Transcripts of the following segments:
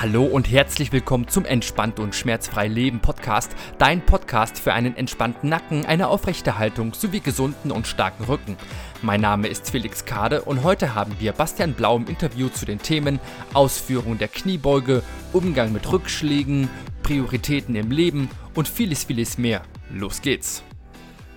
Hallo und herzlich willkommen zum Entspannt und Schmerzfrei Leben Podcast, dein Podcast für einen entspannten Nacken, eine aufrechte Haltung sowie gesunden und starken Rücken. Mein Name ist Felix Kade und heute haben wir Bastian Blau im Interview zu den Themen Ausführung der Kniebeuge, Umgang mit Rückschlägen, Prioritäten im Leben und vieles, vieles mehr. Los geht's!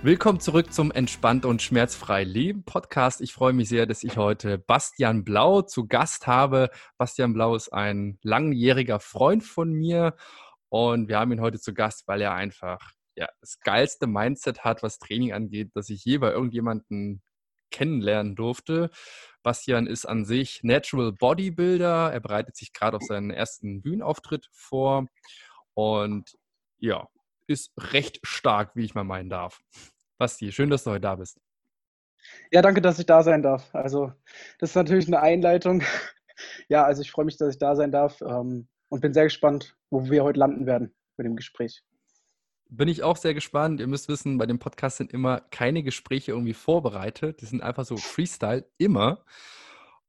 Willkommen zurück zum Entspannt und Schmerzfrei Leben Podcast. Ich freue mich sehr, dass ich heute Bastian Blau zu Gast habe. Bastian Blau ist ein langjähriger Freund von mir und wir haben ihn heute zu Gast, weil er einfach ja, das geilste Mindset hat, was Training angeht, das ich je bei irgendjemandem kennenlernen durfte. Bastian ist an sich Natural Bodybuilder. Er bereitet sich gerade auf seinen ersten Bühnenauftritt vor und ja, ist recht stark, wie ich mal meinen darf. Basti, schön, dass du heute da bist. Ja, danke, dass ich da sein darf. Also, das ist natürlich eine Einleitung. Ja, also ich freue mich, dass ich da sein darf ähm, und bin sehr gespannt, wo wir heute landen werden mit dem Gespräch. Bin ich auch sehr gespannt. Ihr müsst wissen, bei dem Podcast sind immer keine Gespräche irgendwie vorbereitet. Die sind einfach so Freestyle, immer.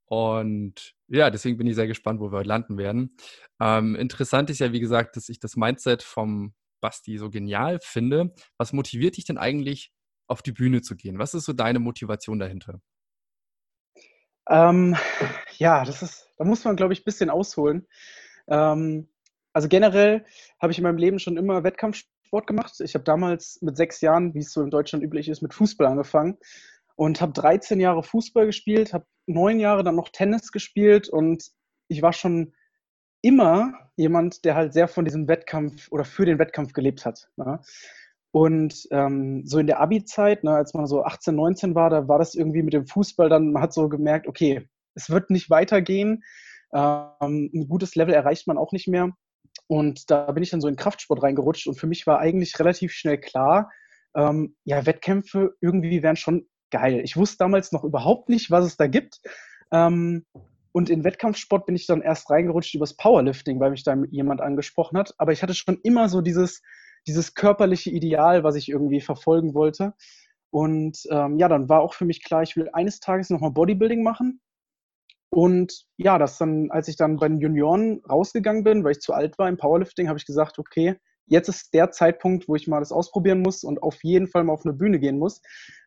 Und ja, deswegen bin ich sehr gespannt, wo wir heute landen werden. Ähm, interessant ist ja, wie gesagt, dass ich das Mindset vom Basti so genial finde. Was motiviert dich denn eigentlich, auf die Bühne zu gehen? Was ist so deine Motivation dahinter? Ähm, ja, das ist, da muss man, glaube ich, ein bisschen ausholen. Ähm, also generell habe ich in meinem Leben schon immer Wettkampfsport gemacht. Ich habe damals mit sechs Jahren, wie es so in Deutschland üblich ist, mit Fußball angefangen und habe 13 Jahre Fußball gespielt, habe neun Jahre dann noch Tennis gespielt und ich war schon immer jemand, der halt sehr von diesem Wettkampf oder für den Wettkampf gelebt hat. Ne? Und ähm, so in der Abi-Zeit, ne, als man so 18, 19 war, da war das irgendwie mit dem Fußball dann, man hat so gemerkt, okay, es wird nicht weitergehen. Ähm, ein gutes Level erreicht man auch nicht mehr. Und da bin ich dann so in Kraftsport reingerutscht und für mich war eigentlich relativ schnell klar, ähm, ja, Wettkämpfe irgendwie wären schon geil. Ich wusste damals noch überhaupt nicht, was es da gibt. Ähm, und in Wettkampfsport bin ich dann erst reingerutscht übers Powerlifting, weil mich da jemand angesprochen hat. Aber ich hatte schon immer so dieses, dieses körperliche Ideal, was ich irgendwie verfolgen wollte. Und ähm, ja, dann war auch für mich klar, ich will eines Tages nochmal Bodybuilding machen. Und ja, das dann, als ich dann bei den Junioren rausgegangen bin, weil ich zu alt war im Powerlifting, habe ich gesagt, okay, jetzt ist der Zeitpunkt, wo ich mal das ausprobieren muss und auf jeden Fall mal auf eine Bühne gehen muss,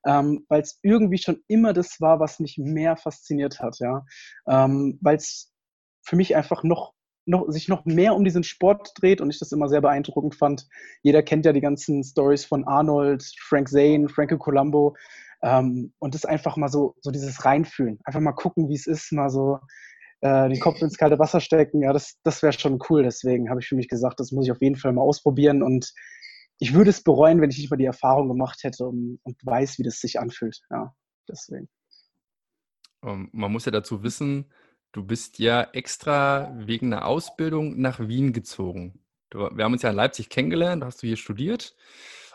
ähm, weil es irgendwie schon immer das war, was mich mehr fasziniert hat, ja, ähm, weil es für mich einfach noch noch, sich noch mehr um diesen Sport dreht und ich das immer sehr beeindruckend fand. Jeder kennt ja die ganzen Stories von Arnold, Frank Zane, Franco Colombo. Ähm, und das einfach mal so, so dieses Reinfühlen. Einfach mal gucken, wie es ist, mal so äh, den Kopf ins kalte Wasser stecken. Ja, das, das wäre schon cool. Deswegen habe ich für mich gesagt, das muss ich auf jeden Fall mal ausprobieren. Und ich würde es bereuen, wenn ich nicht mal die Erfahrung gemacht hätte und, und weiß, wie das sich anfühlt. Ja, deswegen. Ähm, man muss ja dazu wissen, Du bist ja extra wegen einer Ausbildung nach Wien gezogen. Du, wir haben uns ja in Leipzig kennengelernt, hast du hier studiert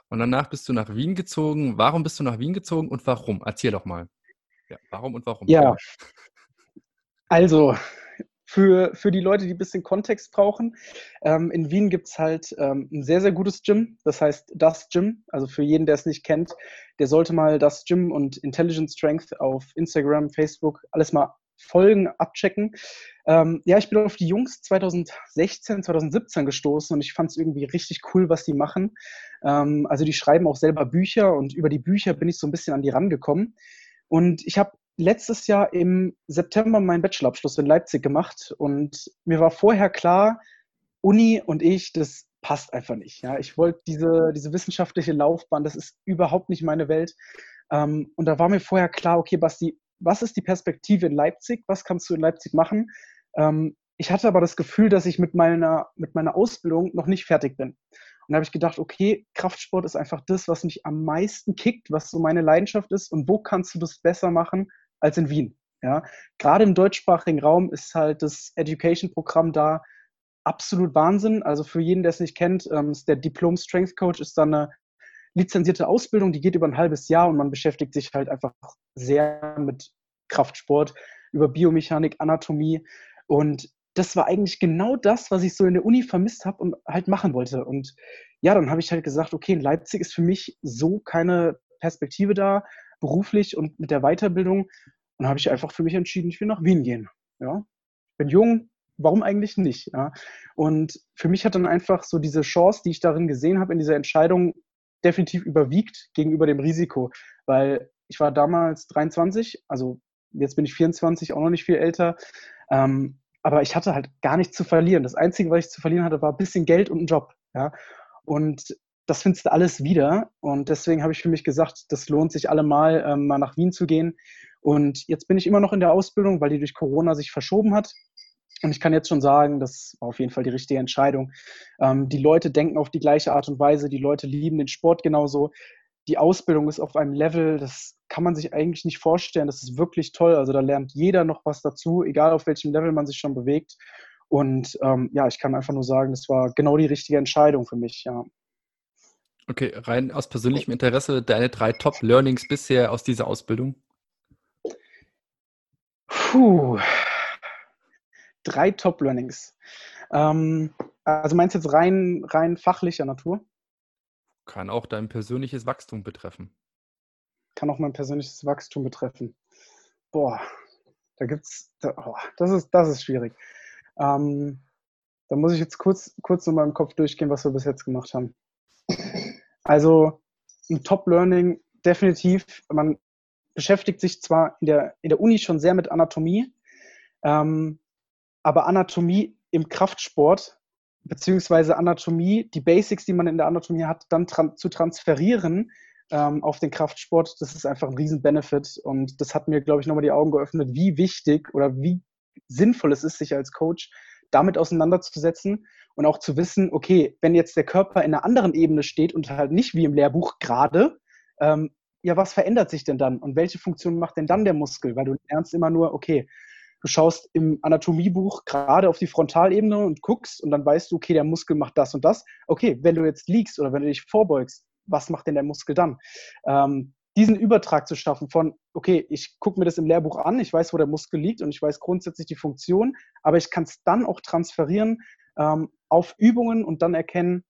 und danach bist du nach Wien gezogen. Warum bist du nach Wien gezogen und warum? Erzähl doch mal. Ja, warum und warum? Ja, also für, für die Leute, die ein bisschen Kontext brauchen, ähm, in Wien gibt es halt ähm, ein sehr, sehr gutes Gym. Das heißt, das Gym. Also für jeden, der es nicht kennt, der sollte mal das Gym und Intelligent Strength auf Instagram, Facebook, alles mal Folgen abchecken. Ähm, ja, ich bin auf die Jungs 2016, 2017 gestoßen und ich fand es irgendwie richtig cool, was die machen. Ähm, also die schreiben auch selber Bücher und über die Bücher bin ich so ein bisschen an die rangekommen. Und ich habe letztes Jahr im September meinen Bachelorabschluss in Leipzig gemacht und mir war vorher klar, Uni und ich, das passt einfach nicht. Ja, ich wollte diese, diese wissenschaftliche Laufbahn, das ist überhaupt nicht meine Welt. Ähm, und da war mir vorher klar, okay, Basti, was ist die Perspektive in Leipzig? Was kannst du in Leipzig machen? Ähm, ich hatte aber das Gefühl, dass ich mit meiner, mit meiner Ausbildung noch nicht fertig bin. Und da habe ich gedacht, okay, Kraftsport ist einfach das, was mich am meisten kickt, was so meine Leidenschaft ist. Und wo kannst du das besser machen als in Wien? Ja, gerade im deutschsprachigen Raum ist halt das Education-Programm da absolut Wahnsinn. Also für jeden, der es nicht kennt, ähm, der Diplom Strength Coach ist dann eine lizenzierte Ausbildung, die geht über ein halbes Jahr und man beschäftigt sich halt einfach sehr mit Kraftsport, über Biomechanik, Anatomie. Und das war eigentlich genau das, was ich so in der Uni vermisst habe und halt machen wollte. Und ja, dann habe ich halt gesagt, okay, in Leipzig ist für mich so keine Perspektive da, beruflich und mit der Weiterbildung. Und habe ich einfach für mich entschieden, ich will nach Wien gehen. Ja, ich bin jung, warum eigentlich nicht? Ja? Und für mich hat dann einfach so diese Chance, die ich darin gesehen habe, in dieser Entscheidung definitiv überwiegt gegenüber dem Risiko. Weil ich war damals 23, also jetzt bin ich 24, auch noch nicht viel älter. Ähm, aber ich hatte halt gar nichts zu verlieren. Das Einzige, was ich zu verlieren hatte, war ein bisschen Geld und ein Job. Ja? Und das findest du alles wieder. Und deswegen habe ich für mich gesagt, das lohnt sich allemal, ähm, mal nach Wien zu gehen. Und jetzt bin ich immer noch in der Ausbildung, weil die durch Corona sich verschoben hat. Und ich kann jetzt schon sagen, das war auf jeden Fall die richtige Entscheidung. Ähm, die Leute denken auf die gleiche Art und Weise, die Leute lieben den Sport genauso. Die Ausbildung ist auf einem Level, das kann man sich eigentlich nicht vorstellen. Das ist wirklich toll. Also da lernt jeder noch was dazu, egal auf welchem Level man sich schon bewegt. Und ähm, ja, ich kann einfach nur sagen, das war genau die richtige Entscheidung für mich, ja. Okay, rein aus persönlichem Interesse, deine drei Top-Learnings bisher aus dieser Ausbildung? Puh, drei Top-Learnings. Ähm, also meinst du jetzt rein, rein fachlicher Natur? Kann auch dein persönliches Wachstum betreffen. Kann auch mein persönliches Wachstum betreffen. Boah, da gibt's, da, oh, das, ist, das ist schwierig. Ähm, da muss ich jetzt kurz, kurz in meinem Kopf durchgehen, was wir bis jetzt gemacht haben. Also ein Top-Learning definitiv. Man beschäftigt sich zwar in der, in der Uni schon sehr mit Anatomie, ähm, aber Anatomie im Kraftsport, beziehungsweise Anatomie, die Basics, die man in der Anatomie hat, dann tran zu transferieren ähm, auf den Kraftsport, das ist einfach ein Riesen-Benefit. Und das hat mir, glaube ich, nochmal die Augen geöffnet, wie wichtig oder wie sinnvoll es ist, sich als Coach damit auseinanderzusetzen und auch zu wissen, okay, wenn jetzt der Körper in einer anderen Ebene steht und halt nicht wie im Lehrbuch gerade, ähm, ja, was verändert sich denn dann und welche Funktion macht denn dann der Muskel? Weil du lernst immer nur, okay, du schaust im Anatomiebuch gerade auf die Frontalebene und guckst und dann weißt du, okay, der Muskel macht das und das. Okay, wenn du jetzt liegst oder wenn du dich vorbeugst, was macht denn der Muskel dann? Ähm, diesen Übertrag zu schaffen von, okay, ich gucke mir das im Lehrbuch an, ich weiß, wo der Muskel liegt und ich weiß grundsätzlich die Funktion, aber ich kann es dann auch transferieren ähm, auf Übungen und dann erkennen,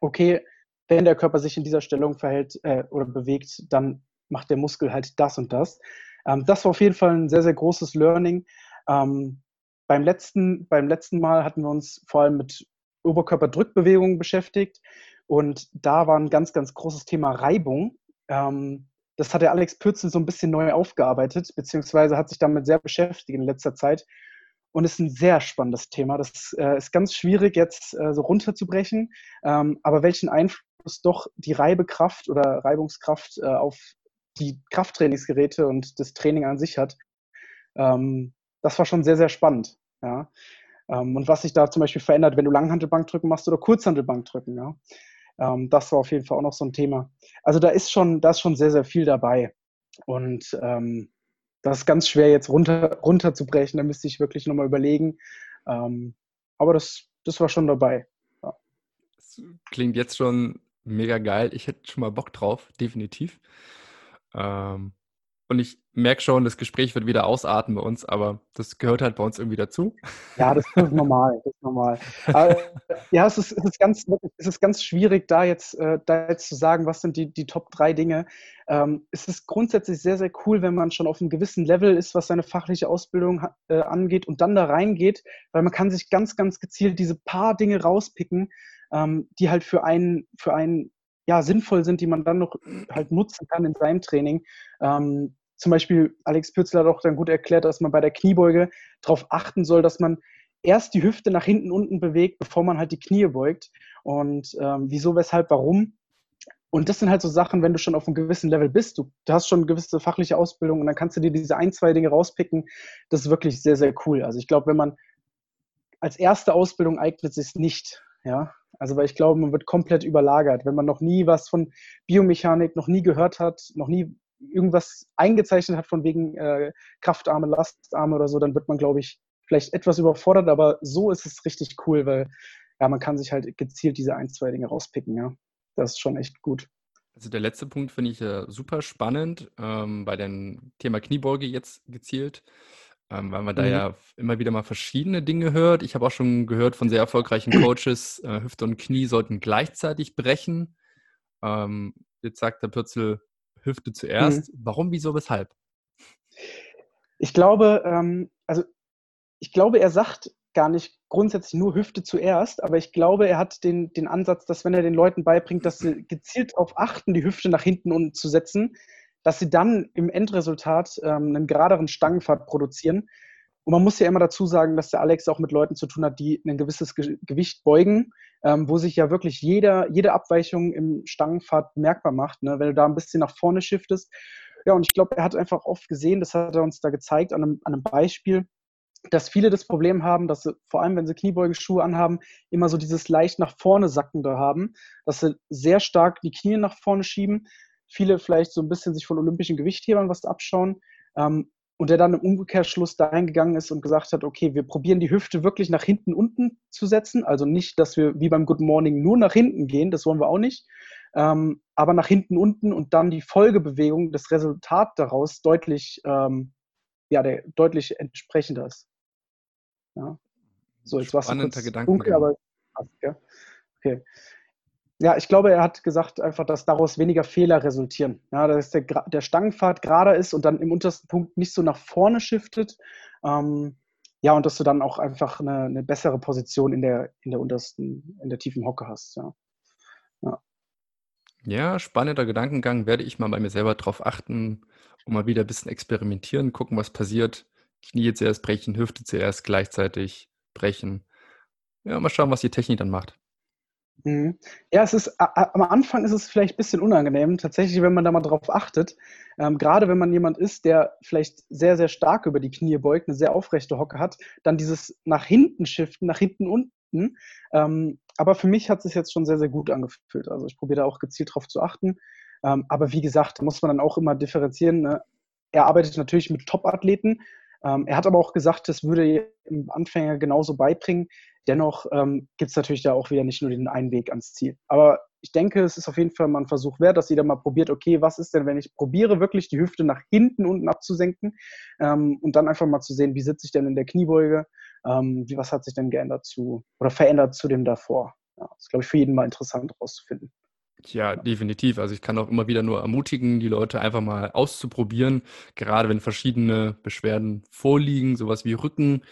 okay, wenn der Körper sich in dieser Stellung verhält äh, oder bewegt, dann macht der Muskel halt das und das. Ähm, das war auf jeden Fall ein sehr, sehr großes Learning. Ähm, beim, letzten, beim letzten Mal hatten wir uns vor allem mit Oberkörperdrückbewegungen beschäftigt und da war ein ganz, ganz großes Thema Reibung. Ähm, das hat der Alex Pürzel so ein bisschen neu aufgearbeitet, beziehungsweise hat sich damit sehr beschäftigt in letzter Zeit und ist ein sehr spannendes Thema. Das äh, ist ganz schwierig jetzt äh, so runterzubrechen, ähm, aber welchen Einfluss doch die Reibekraft oder Reibungskraft äh, auf die Krafttrainingsgeräte und das Training an sich hat, ähm, das war schon sehr, sehr spannend. Ja. Ähm, und was sich da zum Beispiel verändert, wenn du Langhantelbankdrücken machst oder Kurzhantelbankdrücken. Ja. Ähm, das war auf jeden Fall auch noch so ein Thema. Also da ist schon, da ist schon sehr, sehr viel dabei. Und ähm, das ist ganz schwer jetzt runter, runterzubrechen. Da müsste ich wirklich nochmal überlegen. Ähm, aber das, das war schon dabei. Ja. Klingt jetzt schon mega geil. Ich hätte schon mal Bock drauf, definitiv. Ähm, und ich merke schon, das Gespräch wird wieder ausarten bei uns, aber das gehört halt bei uns irgendwie dazu. Ja, das ist normal. Das ist normal. Aber, ja, es ist, es, ist ganz, es ist ganz schwierig, da jetzt, äh, da jetzt zu sagen, was sind die, die Top drei Dinge. Ähm, es ist grundsätzlich sehr, sehr cool, wenn man schon auf einem gewissen Level ist, was seine fachliche Ausbildung äh, angeht und dann da reingeht, weil man kann sich ganz, ganz gezielt diese paar Dinge rauspicken, ähm, die halt für einen, für einen ja, sinnvoll sind, die man dann noch halt nutzen kann in seinem Training. Ähm, zum Beispiel, Alex Pürzler hat auch dann gut erklärt, dass man bei der Kniebeuge darauf achten soll, dass man erst die Hüfte nach hinten unten bewegt, bevor man halt die Knie beugt. Und ähm, wieso, weshalb, warum? Und das sind halt so Sachen, wenn du schon auf einem gewissen Level bist, du, du, hast schon eine gewisse fachliche Ausbildung und dann kannst du dir diese ein, zwei Dinge rauspicken. Das ist wirklich sehr, sehr cool. Also ich glaube, wenn man als erste Ausbildung eignet es sich nicht, ja. Also weil ich glaube, man wird komplett überlagert. Wenn man noch nie was von Biomechanik, noch nie gehört hat, noch nie irgendwas eingezeichnet hat von wegen äh, Kraftarme, Lastarme oder so, dann wird man, glaube ich, vielleicht etwas überfordert, aber so ist es richtig cool, weil ja, man kann sich halt gezielt diese ein, zwei Dinge rauspicken, ja. Das ist schon echt gut. Also der letzte Punkt finde ich äh, super spannend, ähm, bei dem Thema Kniebeuge jetzt gezielt, ähm, weil man da mhm. ja immer wieder mal verschiedene Dinge hört. Ich habe auch schon gehört von sehr erfolgreichen Coaches, äh, Hüfte und Knie sollten gleichzeitig brechen. Ähm, jetzt sagt der Pürzel, Hüfte zuerst. Mhm. Warum, wieso, weshalb? Ich glaube, ähm, also ich glaube, er sagt gar nicht grundsätzlich nur Hüfte zuerst, aber ich glaube, er hat den, den Ansatz, dass wenn er den Leuten beibringt, dass sie gezielt darauf achten, die Hüfte nach hinten unten zu setzen, dass sie dann im Endresultat ähm, einen geraderen Stangenfahrt produzieren. Und man muss ja immer dazu sagen, dass der Alex auch mit Leuten zu tun hat, die ein gewisses Ge Gewicht beugen, ähm, wo sich ja wirklich jeder, jede Abweichung im Stangenfahrt merkbar macht. Ne? Wenn du da ein bisschen nach vorne shiftest. Ja, und ich glaube, er hat einfach oft gesehen, das hat er uns da gezeigt an einem, an einem Beispiel, dass viele das Problem haben, dass sie, vor allem wenn sie Kniebeugenschuhe anhaben, immer so dieses leicht nach vorne sackende haben, dass sie sehr stark die Knie nach vorne schieben, viele vielleicht so ein bisschen sich von olympischen Gewichthebern was abschauen ähm, und der dann im Umkehrschluss dahin gegangen ist und gesagt hat, okay, wir probieren die Hüfte wirklich nach hinten unten zu setzen, also nicht, dass wir wie beim Good Morning nur nach hinten gehen, das wollen wir auch nicht, ähm, aber nach hinten unten und dann die Folgebewegung, das Resultat daraus deutlich, ähm, ja, der, deutlich entsprechender ist. Ja. So, jetzt war es. Dunkel, aber ja. Okay. Ja, ich glaube, er hat gesagt einfach, dass daraus weniger Fehler resultieren. Ja, dass der, der Stangenpfad gerader ist und dann im untersten Punkt nicht so nach vorne shiftet. Ähm, ja, und dass du dann auch einfach eine, eine, bessere Position in der, in der untersten, in der tiefen Hocke hast. Ja. ja. Ja, spannender Gedankengang. Werde ich mal bei mir selber drauf achten und mal wieder ein bisschen experimentieren, gucken, was passiert. Knie zuerst brechen, Hüfte zuerst gleichzeitig brechen. Ja, mal schauen, was die Technik dann macht. Mhm. Ja, es ist am Anfang ist es vielleicht ein bisschen unangenehm, tatsächlich, wenn man da mal drauf achtet. Ähm, gerade wenn man jemand ist, der vielleicht sehr, sehr stark über die Knie beugt, eine sehr aufrechte Hocke hat, dann dieses nach hinten shiften, nach hinten unten. Ähm, aber für mich hat es jetzt schon sehr, sehr gut angefühlt. Also ich probiere da auch gezielt drauf zu achten. Ähm, aber wie gesagt, da muss man dann auch immer differenzieren. Ne? Er arbeitet natürlich mit Top-Athleten. Ähm, er hat aber auch gesagt, das würde im Anfänger genauso beibringen. Dennoch ähm, gibt es natürlich da auch wieder nicht nur den einen Weg ans Ziel. Aber ich denke, es ist auf jeden Fall mal ein Versuch wert, dass jeder mal probiert, okay, was ist denn, wenn ich probiere, wirklich die Hüfte nach hinten unten abzusenken ähm, und dann einfach mal zu sehen, wie sitze ich denn in der Kniebeuge, ähm, wie, was hat sich denn geändert zu oder verändert zu dem davor. Ja, das ist, glaube ich, für jeden mal interessant herauszufinden. Ja, definitiv. Also ich kann auch immer wieder nur ermutigen, die Leute einfach mal auszuprobieren, gerade wenn verschiedene Beschwerden vorliegen, sowas wie Rücken,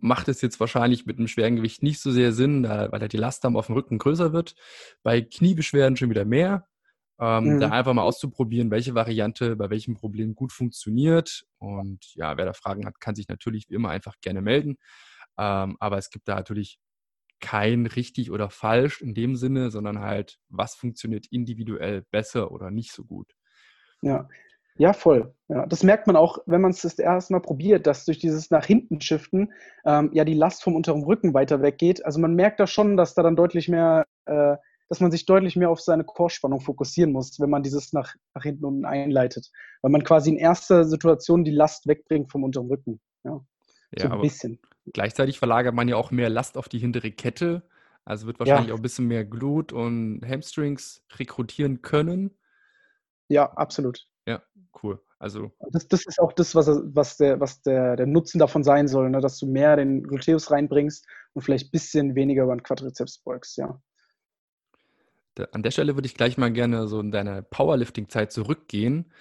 macht es jetzt wahrscheinlich mit einem schweren Gewicht nicht so sehr Sinn, da, weil da die Last auf dem Rücken größer wird. Bei Kniebeschwerden schon wieder mehr. Ähm, mhm. Da einfach mal auszuprobieren, welche Variante bei welchem Problem gut funktioniert. Und ja, wer da Fragen hat, kann sich natürlich wie immer einfach gerne melden. Ähm, aber es gibt da natürlich kein richtig oder falsch in dem Sinne, sondern halt, was funktioniert individuell besser oder nicht so gut. Ja, ja, voll. Ja, das merkt man auch, wenn man es das erste Mal probiert, dass durch dieses nach hinten shiften ähm, ja die Last vom unteren Rücken weiter weggeht. Also man merkt da schon, dass da dann deutlich mehr, äh, dass man sich deutlich mehr auf seine Chorspannung fokussieren muss, wenn man dieses nach, nach hinten unten einleitet. Weil man quasi in erster Situation die Last wegbringt vom unteren Rücken. Ja, ja so ein bisschen. Gleichzeitig verlagert man ja auch mehr Last auf die hintere Kette. Also wird wahrscheinlich ja. auch ein bisschen mehr Glut und Hamstrings rekrutieren können. Ja, absolut. Ja, cool. Also das, das ist auch das, was, was, der, was der, der Nutzen davon sein soll, ne? dass du mehr den Gluteus reinbringst und vielleicht ein bisschen weniger über den Quadrizeps beugst, ja. An der Stelle würde ich gleich mal gerne so in deine Powerlifting-Zeit zurückgehen.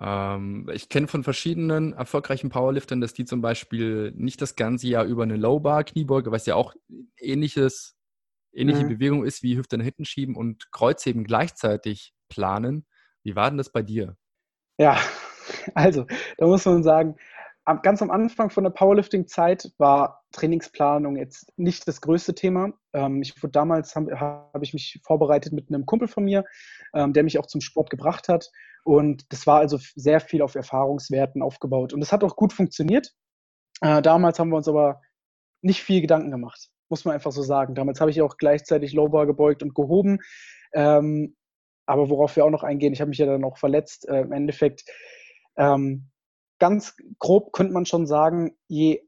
Ähm, ich kenne von verschiedenen erfolgreichen Powerliftern, dass die zum Beispiel nicht das ganze Jahr über eine Low-Bar-Kniebeuge, was ja auch ähnliches, ähnliche mhm. Bewegung ist wie Hüfte nach hinten schieben und Kreuzheben gleichzeitig planen. Wie war denn das bei dir? Ja, also da muss man sagen, ganz am Anfang von der Powerlifting-Zeit war Trainingsplanung jetzt nicht das größte Thema. Ähm, ich wurde damals habe hab ich mich vorbereitet mit einem Kumpel von mir, ähm, der mich auch zum Sport gebracht hat. Und das war also sehr viel auf Erfahrungswerten aufgebaut. Und das hat auch gut funktioniert. Äh, damals haben wir uns aber nicht viel Gedanken gemacht, muss man einfach so sagen. Damals habe ich auch gleichzeitig Lowbar gebeugt und gehoben. Ähm, aber worauf wir auch noch eingehen, ich habe mich ja dann auch verletzt. Äh, Im Endeffekt, ähm, ganz grob könnte man schon sagen, je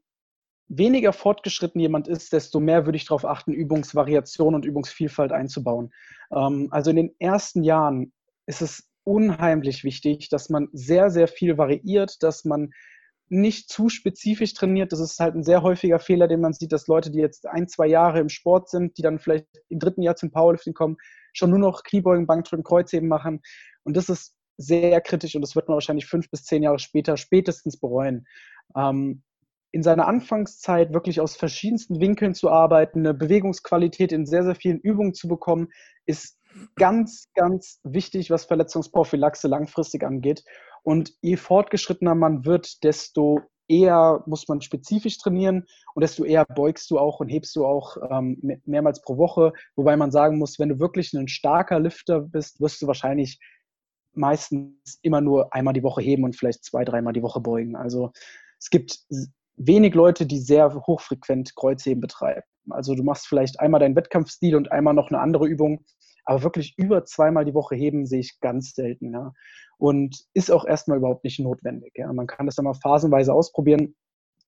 weniger fortgeschritten jemand ist, desto mehr würde ich darauf achten, Übungsvariation und Übungsvielfalt einzubauen. Ähm, also in den ersten Jahren ist es unheimlich wichtig, dass man sehr, sehr viel variiert, dass man nicht zu spezifisch trainiert. Das ist halt ein sehr häufiger Fehler, den man sieht, dass Leute, die jetzt ein, zwei Jahre im Sport sind, die dann vielleicht im dritten Jahr zum Powerlifting kommen, schon nur noch Kniebeugen, Bankdrücken, Kreuzheben machen. Und das ist sehr kritisch und das wird man wahrscheinlich fünf bis zehn Jahre später spätestens bereuen. Ähm, in seiner Anfangszeit wirklich aus verschiedensten Winkeln zu arbeiten, eine Bewegungsqualität in sehr, sehr vielen Übungen zu bekommen, ist ganz, ganz wichtig, was Verletzungsprophylaxe langfristig angeht. Und je fortgeschrittener man wird, desto eher muss man spezifisch trainieren und desto eher beugst du auch und hebst du auch ähm, mehrmals pro Woche. Wobei man sagen muss, wenn du wirklich ein starker Lifter bist, wirst du wahrscheinlich meistens immer nur einmal die Woche heben und vielleicht zwei, dreimal die Woche beugen. Also es gibt wenig Leute, die sehr hochfrequent Kreuzheben betreiben. Also du machst vielleicht einmal deinen Wettkampfstil und einmal noch eine andere Übung, aber wirklich über zweimal die Woche heben sehe ich ganz selten. Ja. Und ist auch erstmal überhaupt nicht notwendig. Ja. Man kann das dann mal phasenweise ausprobieren.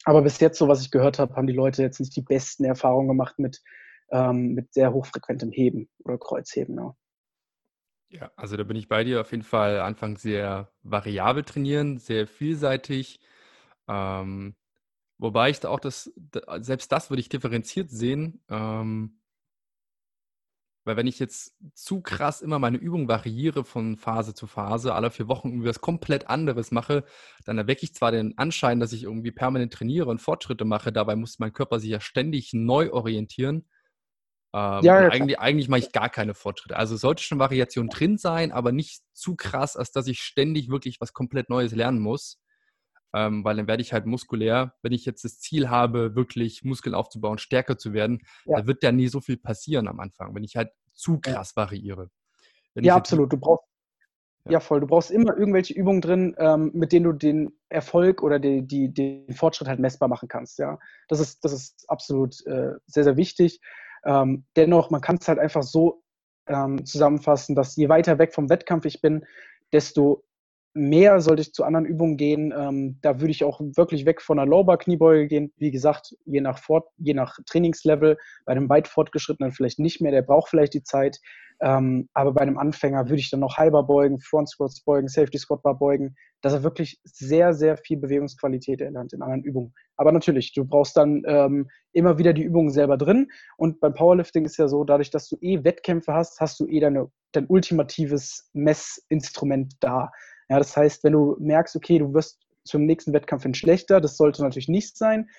Aber bis jetzt, so was ich gehört habe, haben die Leute jetzt nicht die besten Erfahrungen gemacht mit, ähm, mit sehr hochfrequentem Heben oder Kreuzheben. Ja. Ja, also da bin ich bei dir auf jeden Fall Anfang sehr variabel trainieren, sehr vielseitig. Ähm, wobei ich da auch das, selbst das würde ich differenziert sehen. Ähm, weil wenn ich jetzt zu krass immer meine Übung variiere von Phase zu Phase, alle vier Wochen irgendwie was komplett anderes mache, dann erwecke ich zwar den Anschein, dass ich irgendwie permanent trainiere und Fortschritte mache, dabei muss mein Körper sich ja ständig neu orientieren. Ähm, ja, eigentlich, eigentlich mache ich gar keine Fortschritte. Also sollte schon Variation drin sein, aber nicht zu krass, als dass ich ständig wirklich was komplett Neues lernen muss. Ähm, weil dann werde ich halt muskulär, wenn ich jetzt das Ziel habe, wirklich Muskeln aufzubauen, stärker zu werden, ja. da wird ja nie so viel passieren am Anfang, wenn ich halt zu krass variiere. Wenn ja, absolut. Du brauchst ja. ja. voll. Du brauchst immer irgendwelche Übungen drin, ähm, mit denen du den Erfolg oder die, die, den Fortschritt halt messbar machen kannst. Ja, das ist, das ist absolut äh, sehr, sehr wichtig. Ähm, dennoch, man kann es halt einfach so ähm, zusammenfassen, dass je weiter weg vom Wettkampf ich bin, desto mehr sollte ich zu anderen Übungen gehen. Ähm, da würde ich auch wirklich weg von einer Lowbar-Kniebeuge gehen. Wie gesagt, je nach, Fort, je nach Trainingslevel, bei einem weit fortgeschrittenen vielleicht nicht mehr, der braucht vielleicht die Zeit. Ähm, aber bei einem Anfänger würde ich dann noch halber beugen, Front Squats beugen, Safety Squat Bar beugen, dass er wirklich sehr, sehr viel Bewegungsqualität erlernt in anderen Übungen. Aber natürlich, du brauchst dann ähm, immer wieder die Übungen selber drin. Und beim Powerlifting ist ja so, dadurch, dass du eh Wettkämpfe hast, hast du eh deine, dein ultimatives Messinstrument da. Ja, das heißt, wenn du merkst, okay, du wirst zum nächsten Wettkampf hin schlechter, das sollte natürlich nicht sein.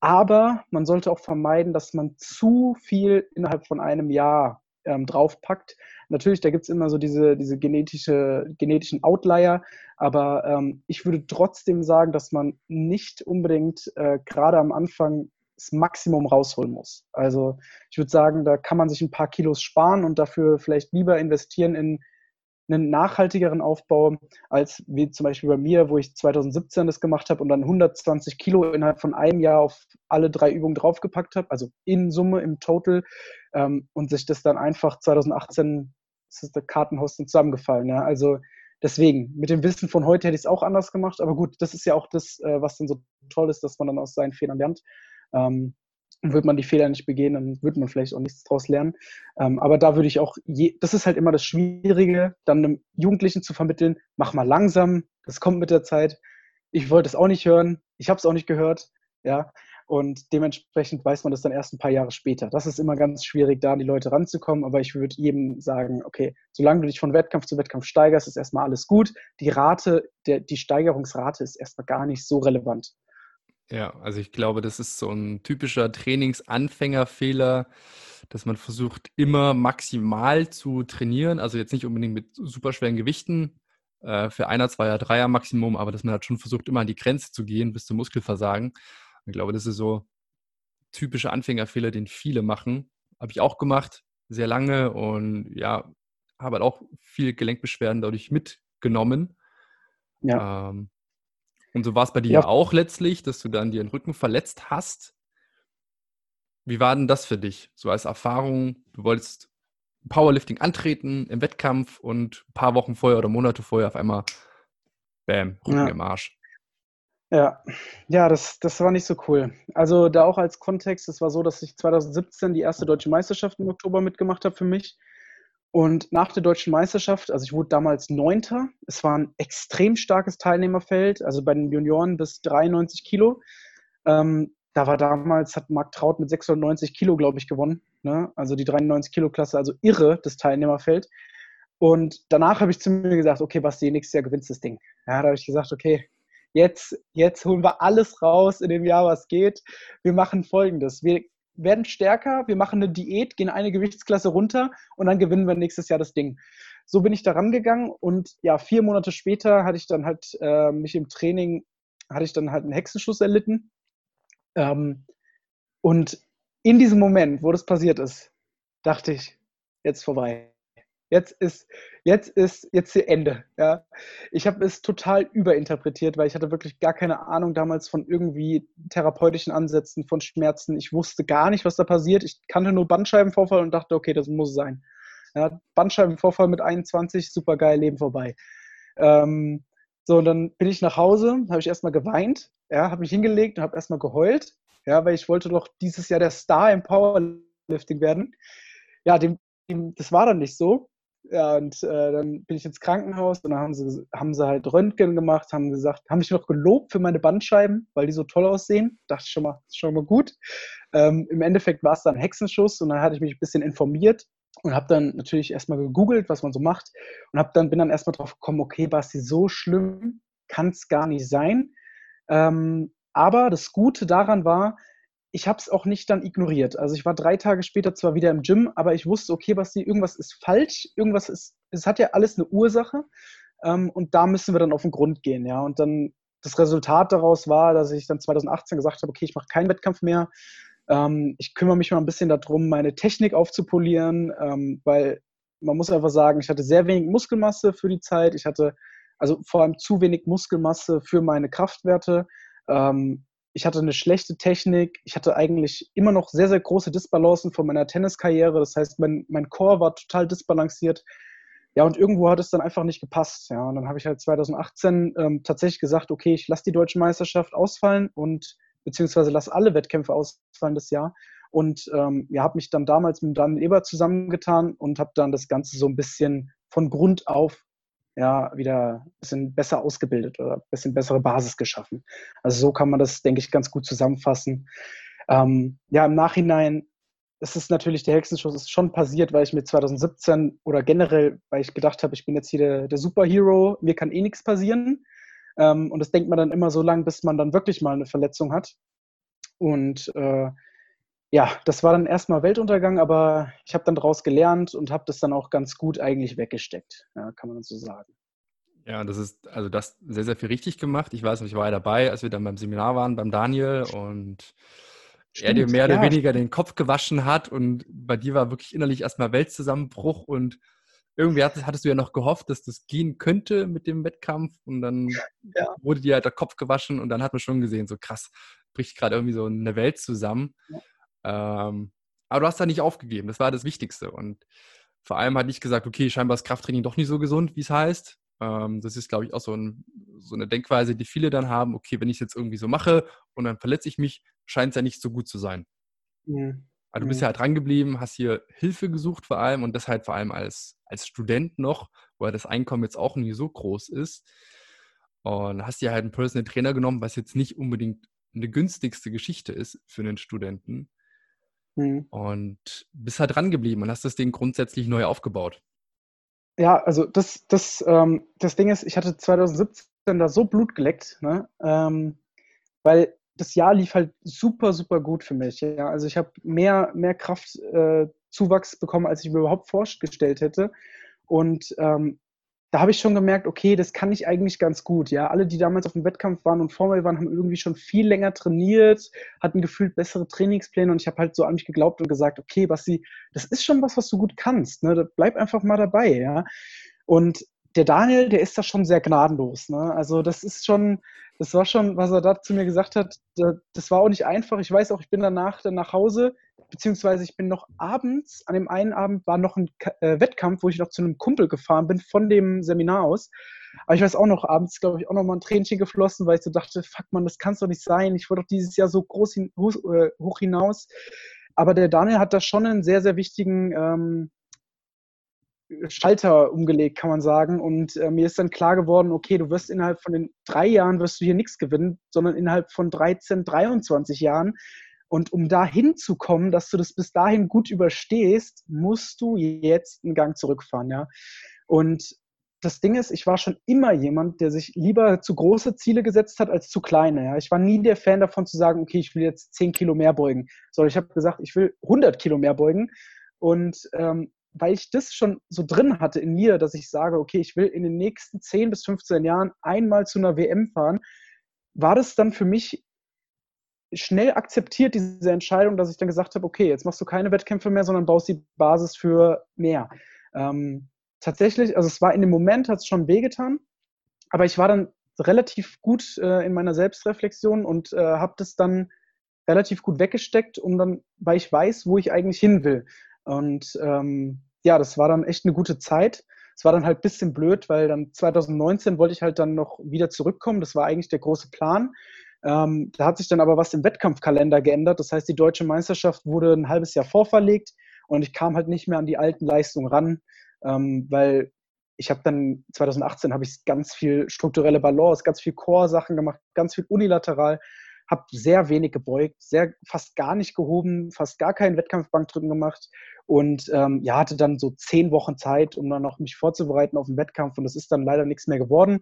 Aber man sollte auch vermeiden, dass man zu viel innerhalb von einem Jahr ähm, draufpackt. Natürlich, da gibt es immer so diese, diese genetische, genetischen Outlier, aber ähm, ich würde trotzdem sagen, dass man nicht unbedingt äh, gerade am Anfang das Maximum rausholen muss. Also ich würde sagen, da kann man sich ein paar Kilos sparen und dafür vielleicht lieber investieren in einen nachhaltigeren Aufbau als wie zum Beispiel bei mir, wo ich 2017 das gemacht habe und dann 120 Kilo innerhalb von einem Jahr auf alle drei Übungen draufgepackt habe, also in Summe im Total ähm, und sich das dann einfach 2018 das ist der Kartenhaus zusammengefallen. Ja? Also deswegen, mit dem Wissen von heute hätte ich es auch anders gemacht, aber gut, das ist ja auch das, äh, was dann so toll ist, dass man dann aus seinen Fehlern lernt. Ähm, wird man die Fehler nicht begehen, dann wird man vielleicht auch nichts daraus lernen. Ähm, aber da würde ich auch, je, das ist halt immer das Schwierige, dann einem Jugendlichen zu vermitteln, mach mal langsam, das kommt mit der Zeit. Ich wollte es auch nicht hören, ich habe es auch nicht gehört, ja. Und dementsprechend weiß man das dann erst ein paar Jahre später. Das ist immer ganz schwierig, da an die Leute ranzukommen. Aber ich würde jedem sagen, okay, solange du dich von Wettkampf zu Wettkampf steigerst, ist erstmal alles gut. Die Rate, der, die Steigerungsrate ist erstmal gar nicht so relevant. Ja, also ich glaube, das ist so ein typischer Trainingsanfängerfehler, dass man versucht, immer maximal zu trainieren. Also jetzt nicht unbedingt mit superschweren Gewichten äh, für einer, zweier, dreier Maximum, aber dass man halt schon versucht, immer an die Grenze zu gehen bis zum Muskelversagen. Ich glaube, das ist so typischer Anfängerfehler, den viele machen. Habe ich auch gemacht, sehr lange und ja, habe halt auch viel Gelenkbeschwerden dadurch mitgenommen. Ja. Ähm, und so war es bei dir ja. auch letztlich, dass du dann dir den Rücken verletzt hast. Wie war denn das für dich? So als Erfahrung, du wolltest Powerlifting antreten im Wettkampf und ein paar Wochen vorher oder Monate vorher auf einmal, bam, Rücken ja. im Arsch. Ja, ja, das, das war nicht so cool. Also da auch als Kontext, es war so, dass ich 2017 die erste deutsche Meisterschaft im Oktober mitgemacht habe für mich. Und nach der deutschen Meisterschaft, also ich wurde damals Neunter, es war ein extrem starkes Teilnehmerfeld, also bei den Junioren bis 93 Kilo. Ähm, da war damals, hat Marc Traut mit 690 Kilo, glaube ich, gewonnen. Ne? Also die 93 Kilo Klasse, also irre, das Teilnehmerfeld. Und danach habe ich zu mir gesagt, okay, Basti, nächstes Jahr gewinnst das Ding. Ja, da habe ich gesagt, okay, jetzt, jetzt holen wir alles raus in dem Jahr, was geht. Wir machen folgendes. Wir werden stärker, wir machen eine Diät, gehen eine Gewichtsklasse runter und dann gewinnen wir nächstes Jahr das Ding. So bin ich da rangegangen und ja, vier Monate später hatte ich dann halt äh, mich im Training, hatte ich dann halt einen Hexenschuss erlitten. Ähm, und in diesem Moment, wo das passiert ist, dachte ich, jetzt vorbei. Jetzt ist, jetzt ist, jetzt ist Ende. Ja. Ich habe es total überinterpretiert, weil ich hatte wirklich gar keine Ahnung damals von irgendwie therapeutischen Ansätzen, von Schmerzen. Ich wusste gar nicht, was da passiert. Ich kannte nur Bandscheibenvorfall und dachte, okay, das muss sein. Ja, Bandscheibenvorfall mit 21, super geil, Leben vorbei. Ähm, so, und dann bin ich nach Hause, habe ich erstmal geweint, ja, habe mich hingelegt und habe erstmal geheult, ja, weil ich wollte doch dieses Jahr der Star im Powerlifting werden. Ja, dem, dem, das war dann nicht so. Ja, und äh, dann bin ich ins Krankenhaus und dann haben sie, haben sie halt Röntgen gemacht, haben gesagt, haben mich noch gelobt für meine Bandscheiben, weil die so toll aussehen. Dachte ich schon mal, schon mal gut. Ähm, Im Endeffekt war es dann Hexenschuss und dann hatte ich mich ein bisschen informiert und habe dann natürlich erstmal gegoogelt, was man so macht und hab dann, bin dann erstmal drauf gekommen, okay, Basti, so schlimm kann es gar nicht sein. Ähm, aber das Gute daran war, ich habe es auch nicht dann ignoriert. Also ich war drei Tage später zwar wieder im Gym, aber ich wusste, okay, Basti, irgendwas ist falsch, irgendwas ist, es hat ja alles eine Ursache ähm, und da müssen wir dann auf den Grund gehen, ja. Und dann das Resultat daraus war, dass ich dann 2018 gesagt habe, okay, ich mache keinen Wettkampf mehr. Ähm, ich kümmere mich mal ein bisschen darum, meine Technik aufzupolieren, ähm, weil man muss einfach sagen, ich hatte sehr wenig Muskelmasse für die Zeit. Ich hatte also vor allem zu wenig Muskelmasse für meine Kraftwerte. Ähm, ich hatte eine schlechte Technik. Ich hatte eigentlich immer noch sehr, sehr große Disbalancen von meiner Tenniskarriere. Das heißt, mein, mein Core war total disbalanciert. Ja, und irgendwo hat es dann einfach nicht gepasst. Ja, und dann habe ich halt 2018 ähm, tatsächlich gesagt, okay, ich lasse die deutsche Meisterschaft ausfallen und beziehungsweise lasse alle Wettkämpfe ausfallen das Jahr. Und ähm, ja, habe mich dann damals mit Daniel Eber zusammengetan und habe dann das Ganze so ein bisschen von Grund auf ja, wieder ein bisschen besser ausgebildet oder ein bisschen bessere Basis geschaffen. Also so kann man das, denke ich, ganz gut zusammenfassen. Ähm, ja, im Nachhinein ist es natürlich, der Hexenschuss ist schon passiert, weil ich mir 2017 oder generell, weil ich gedacht habe, ich bin jetzt hier der, der Superhero, mir kann eh nichts passieren. Ähm, und das denkt man dann immer so lange, bis man dann wirklich mal eine Verletzung hat. Und äh, ja, das war dann erstmal Weltuntergang, aber ich habe dann daraus gelernt und habe das dann auch ganz gut eigentlich weggesteckt, ja, kann man so sagen. Ja, das ist also das sehr, sehr viel richtig gemacht. Ich weiß noch, ich war ja dabei, als wir dann beim Seminar waren, beim Daniel und Stimmt, er dir mehr ja. oder weniger den Kopf gewaschen hat und bei dir war wirklich innerlich erstmal Weltzusammenbruch und irgendwie hattest, hattest, du ja noch gehofft, dass das gehen könnte mit dem Wettkampf und dann ja. wurde dir halt der Kopf gewaschen und dann hat man schon gesehen, so krass, bricht gerade irgendwie so eine Welt zusammen. Ja. Ähm, aber du hast da nicht aufgegeben. Das war das Wichtigste. Und vor allem hat nicht gesagt, okay, scheinbar ist Krafttraining doch nicht so gesund, wie es heißt. Ähm, das ist, glaube ich, auch so, ein, so, eine Denkweise, die viele dann haben. Okay, wenn ich es jetzt irgendwie so mache und dann verletze ich mich, scheint es ja nicht so gut zu sein. Mhm. Aber du bist ja halt dran geblieben, hast hier Hilfe gesucht vor allem und das halt vor allem als, als Student noch, weil das Einkommen jetzt auch nicht so groß ist. Und hast dir halt einen Personal Trainer genommen, was jetzt nicht unbedingt eine günstigste Geschichte ist für einen Studenten. Mhm. Und bist halt dran geblieben und hast das Ding grundsätzlich neu aufgebaut. Ja, also das, das, ähm, das Ding ist, ich hatte 2017 da so Blut geleckt, ne? Ähm, weil das Jahr lief halt super, super gut für mich. Ja? Also ich habe mehr, mehr Kraftzuwachs äh, bekommen, als ich mir überhaupt vorgestellt hätte. Und ähm, da habe ich schon gemerkt, okay, das kann ich eigentlich ganz gut. Ja, alle, die damals auf dem Wettkampf waren und vor mir waren, haben irgendwie schon viel länger trainiert, hatten gefühlt bessere Trainingspläne und ich habe halt so an mich geglaubt und gesagt, okay, Basti, das ist schon was, was du gut kannst. Ne? Bleib einfach mal dabei, ja. Und der Daniel, der ist da schon sehr gnadenlos. Ne? Also das ist schon, das war schon, was er da zu mir gesagt hat, das war auch nicht einfach. Ich weiß auch, ich bin danach dann nach Hause, beziehungsweise ich bin noch abends, an dem einen Abend war noch ein äh, Wettkampf, wo ich noch zu einem Kumpel gefahren bin von dem Seminar aus. Aber ich weiß auch noch, abends, glaube ich, auch noch mal ein Tränchen geflossen, weil ich so dachte, fuck man, das kann doch nicht sein. Ich wollte doch dieses Jahr so groß hin, hoch, äh, hoch hinaus. Aber der Daniel hat da schon einen sehr, sehr wichtigen ähm, Schalter umgelegt, kann man sagen. Und äh, mir ist dann klar geworden, okay, du wirst innerhalb von den drei Jahren wirst du hier nichts gewinnen, sondern innerhalb von 13, 23 Jahren. Und um da hinzukommen, dass du das bis dahin gut überstehst, musst du jetzt einen Gang zurückfahren, ja. Und das Ding ist, ich war schon immer jemand, der sich lieber zu große Ziele gesetzt hat als zu kleine. Ja. Ich war nie der Fan davon zu sagen, okay, ich will jetzt 10 Kilo mehr beugen, sondern ich habe gesagt, ich will 100 Kilo mehr beugen. Und ähm, weil ich das schon so drin hatte in mir, dass ich sage, okay, ich will in den nächsten 10 bis 15 Jahren einmal zu einer WM fahren, war das dann für mich schnell akzeptiert, diese Entscheidung, dass ich dann gesagt habe, okay, jetzt machst du keine Wettkämpfe mehr, sondern baust die Basis für mehr. Ähm, tatsächlich, also es war in dem Moment, hat es schon wehgetan, aber ich war dann relativ gut äh, in meiner Selbstreflexion und äh, habe das dann relativ gut weggesteckt, um dann, weil ich weiß, wo ich eigentlich hin will. Und ähm, ja, das war dann echt eine gute Zeit. Es war dann halt ein bisschen blöd, weil dann 2019 wollte ich halt dann noch wieder zurückkommen. Das war eigentlich der große Plan. Ähm, da hat sich dann aber was im Wettkampfkalender geändert. Das heißt, die deutsche Meisterschaft wurde ein halbes Jahr vorverlegt und ich kam halt nicht mehr an die alten Leistungen ran, ähm, weil ich habe dann 2018 habe ich ganz viel strukturelle Balance, ganz viel Core-Sachen gemacht, ganz viel unilateral, habe sehr wenig gebeugt, sehr fast gar nicht gehoben, fast gar keinen Wettkampfbankdrücken gemacht und ähm, ja hatte dann so zehn Wochen Zeit, um dann noch mich vorzubereiten auf den Wettkampf und das ist dann leider nichts mehr geworden.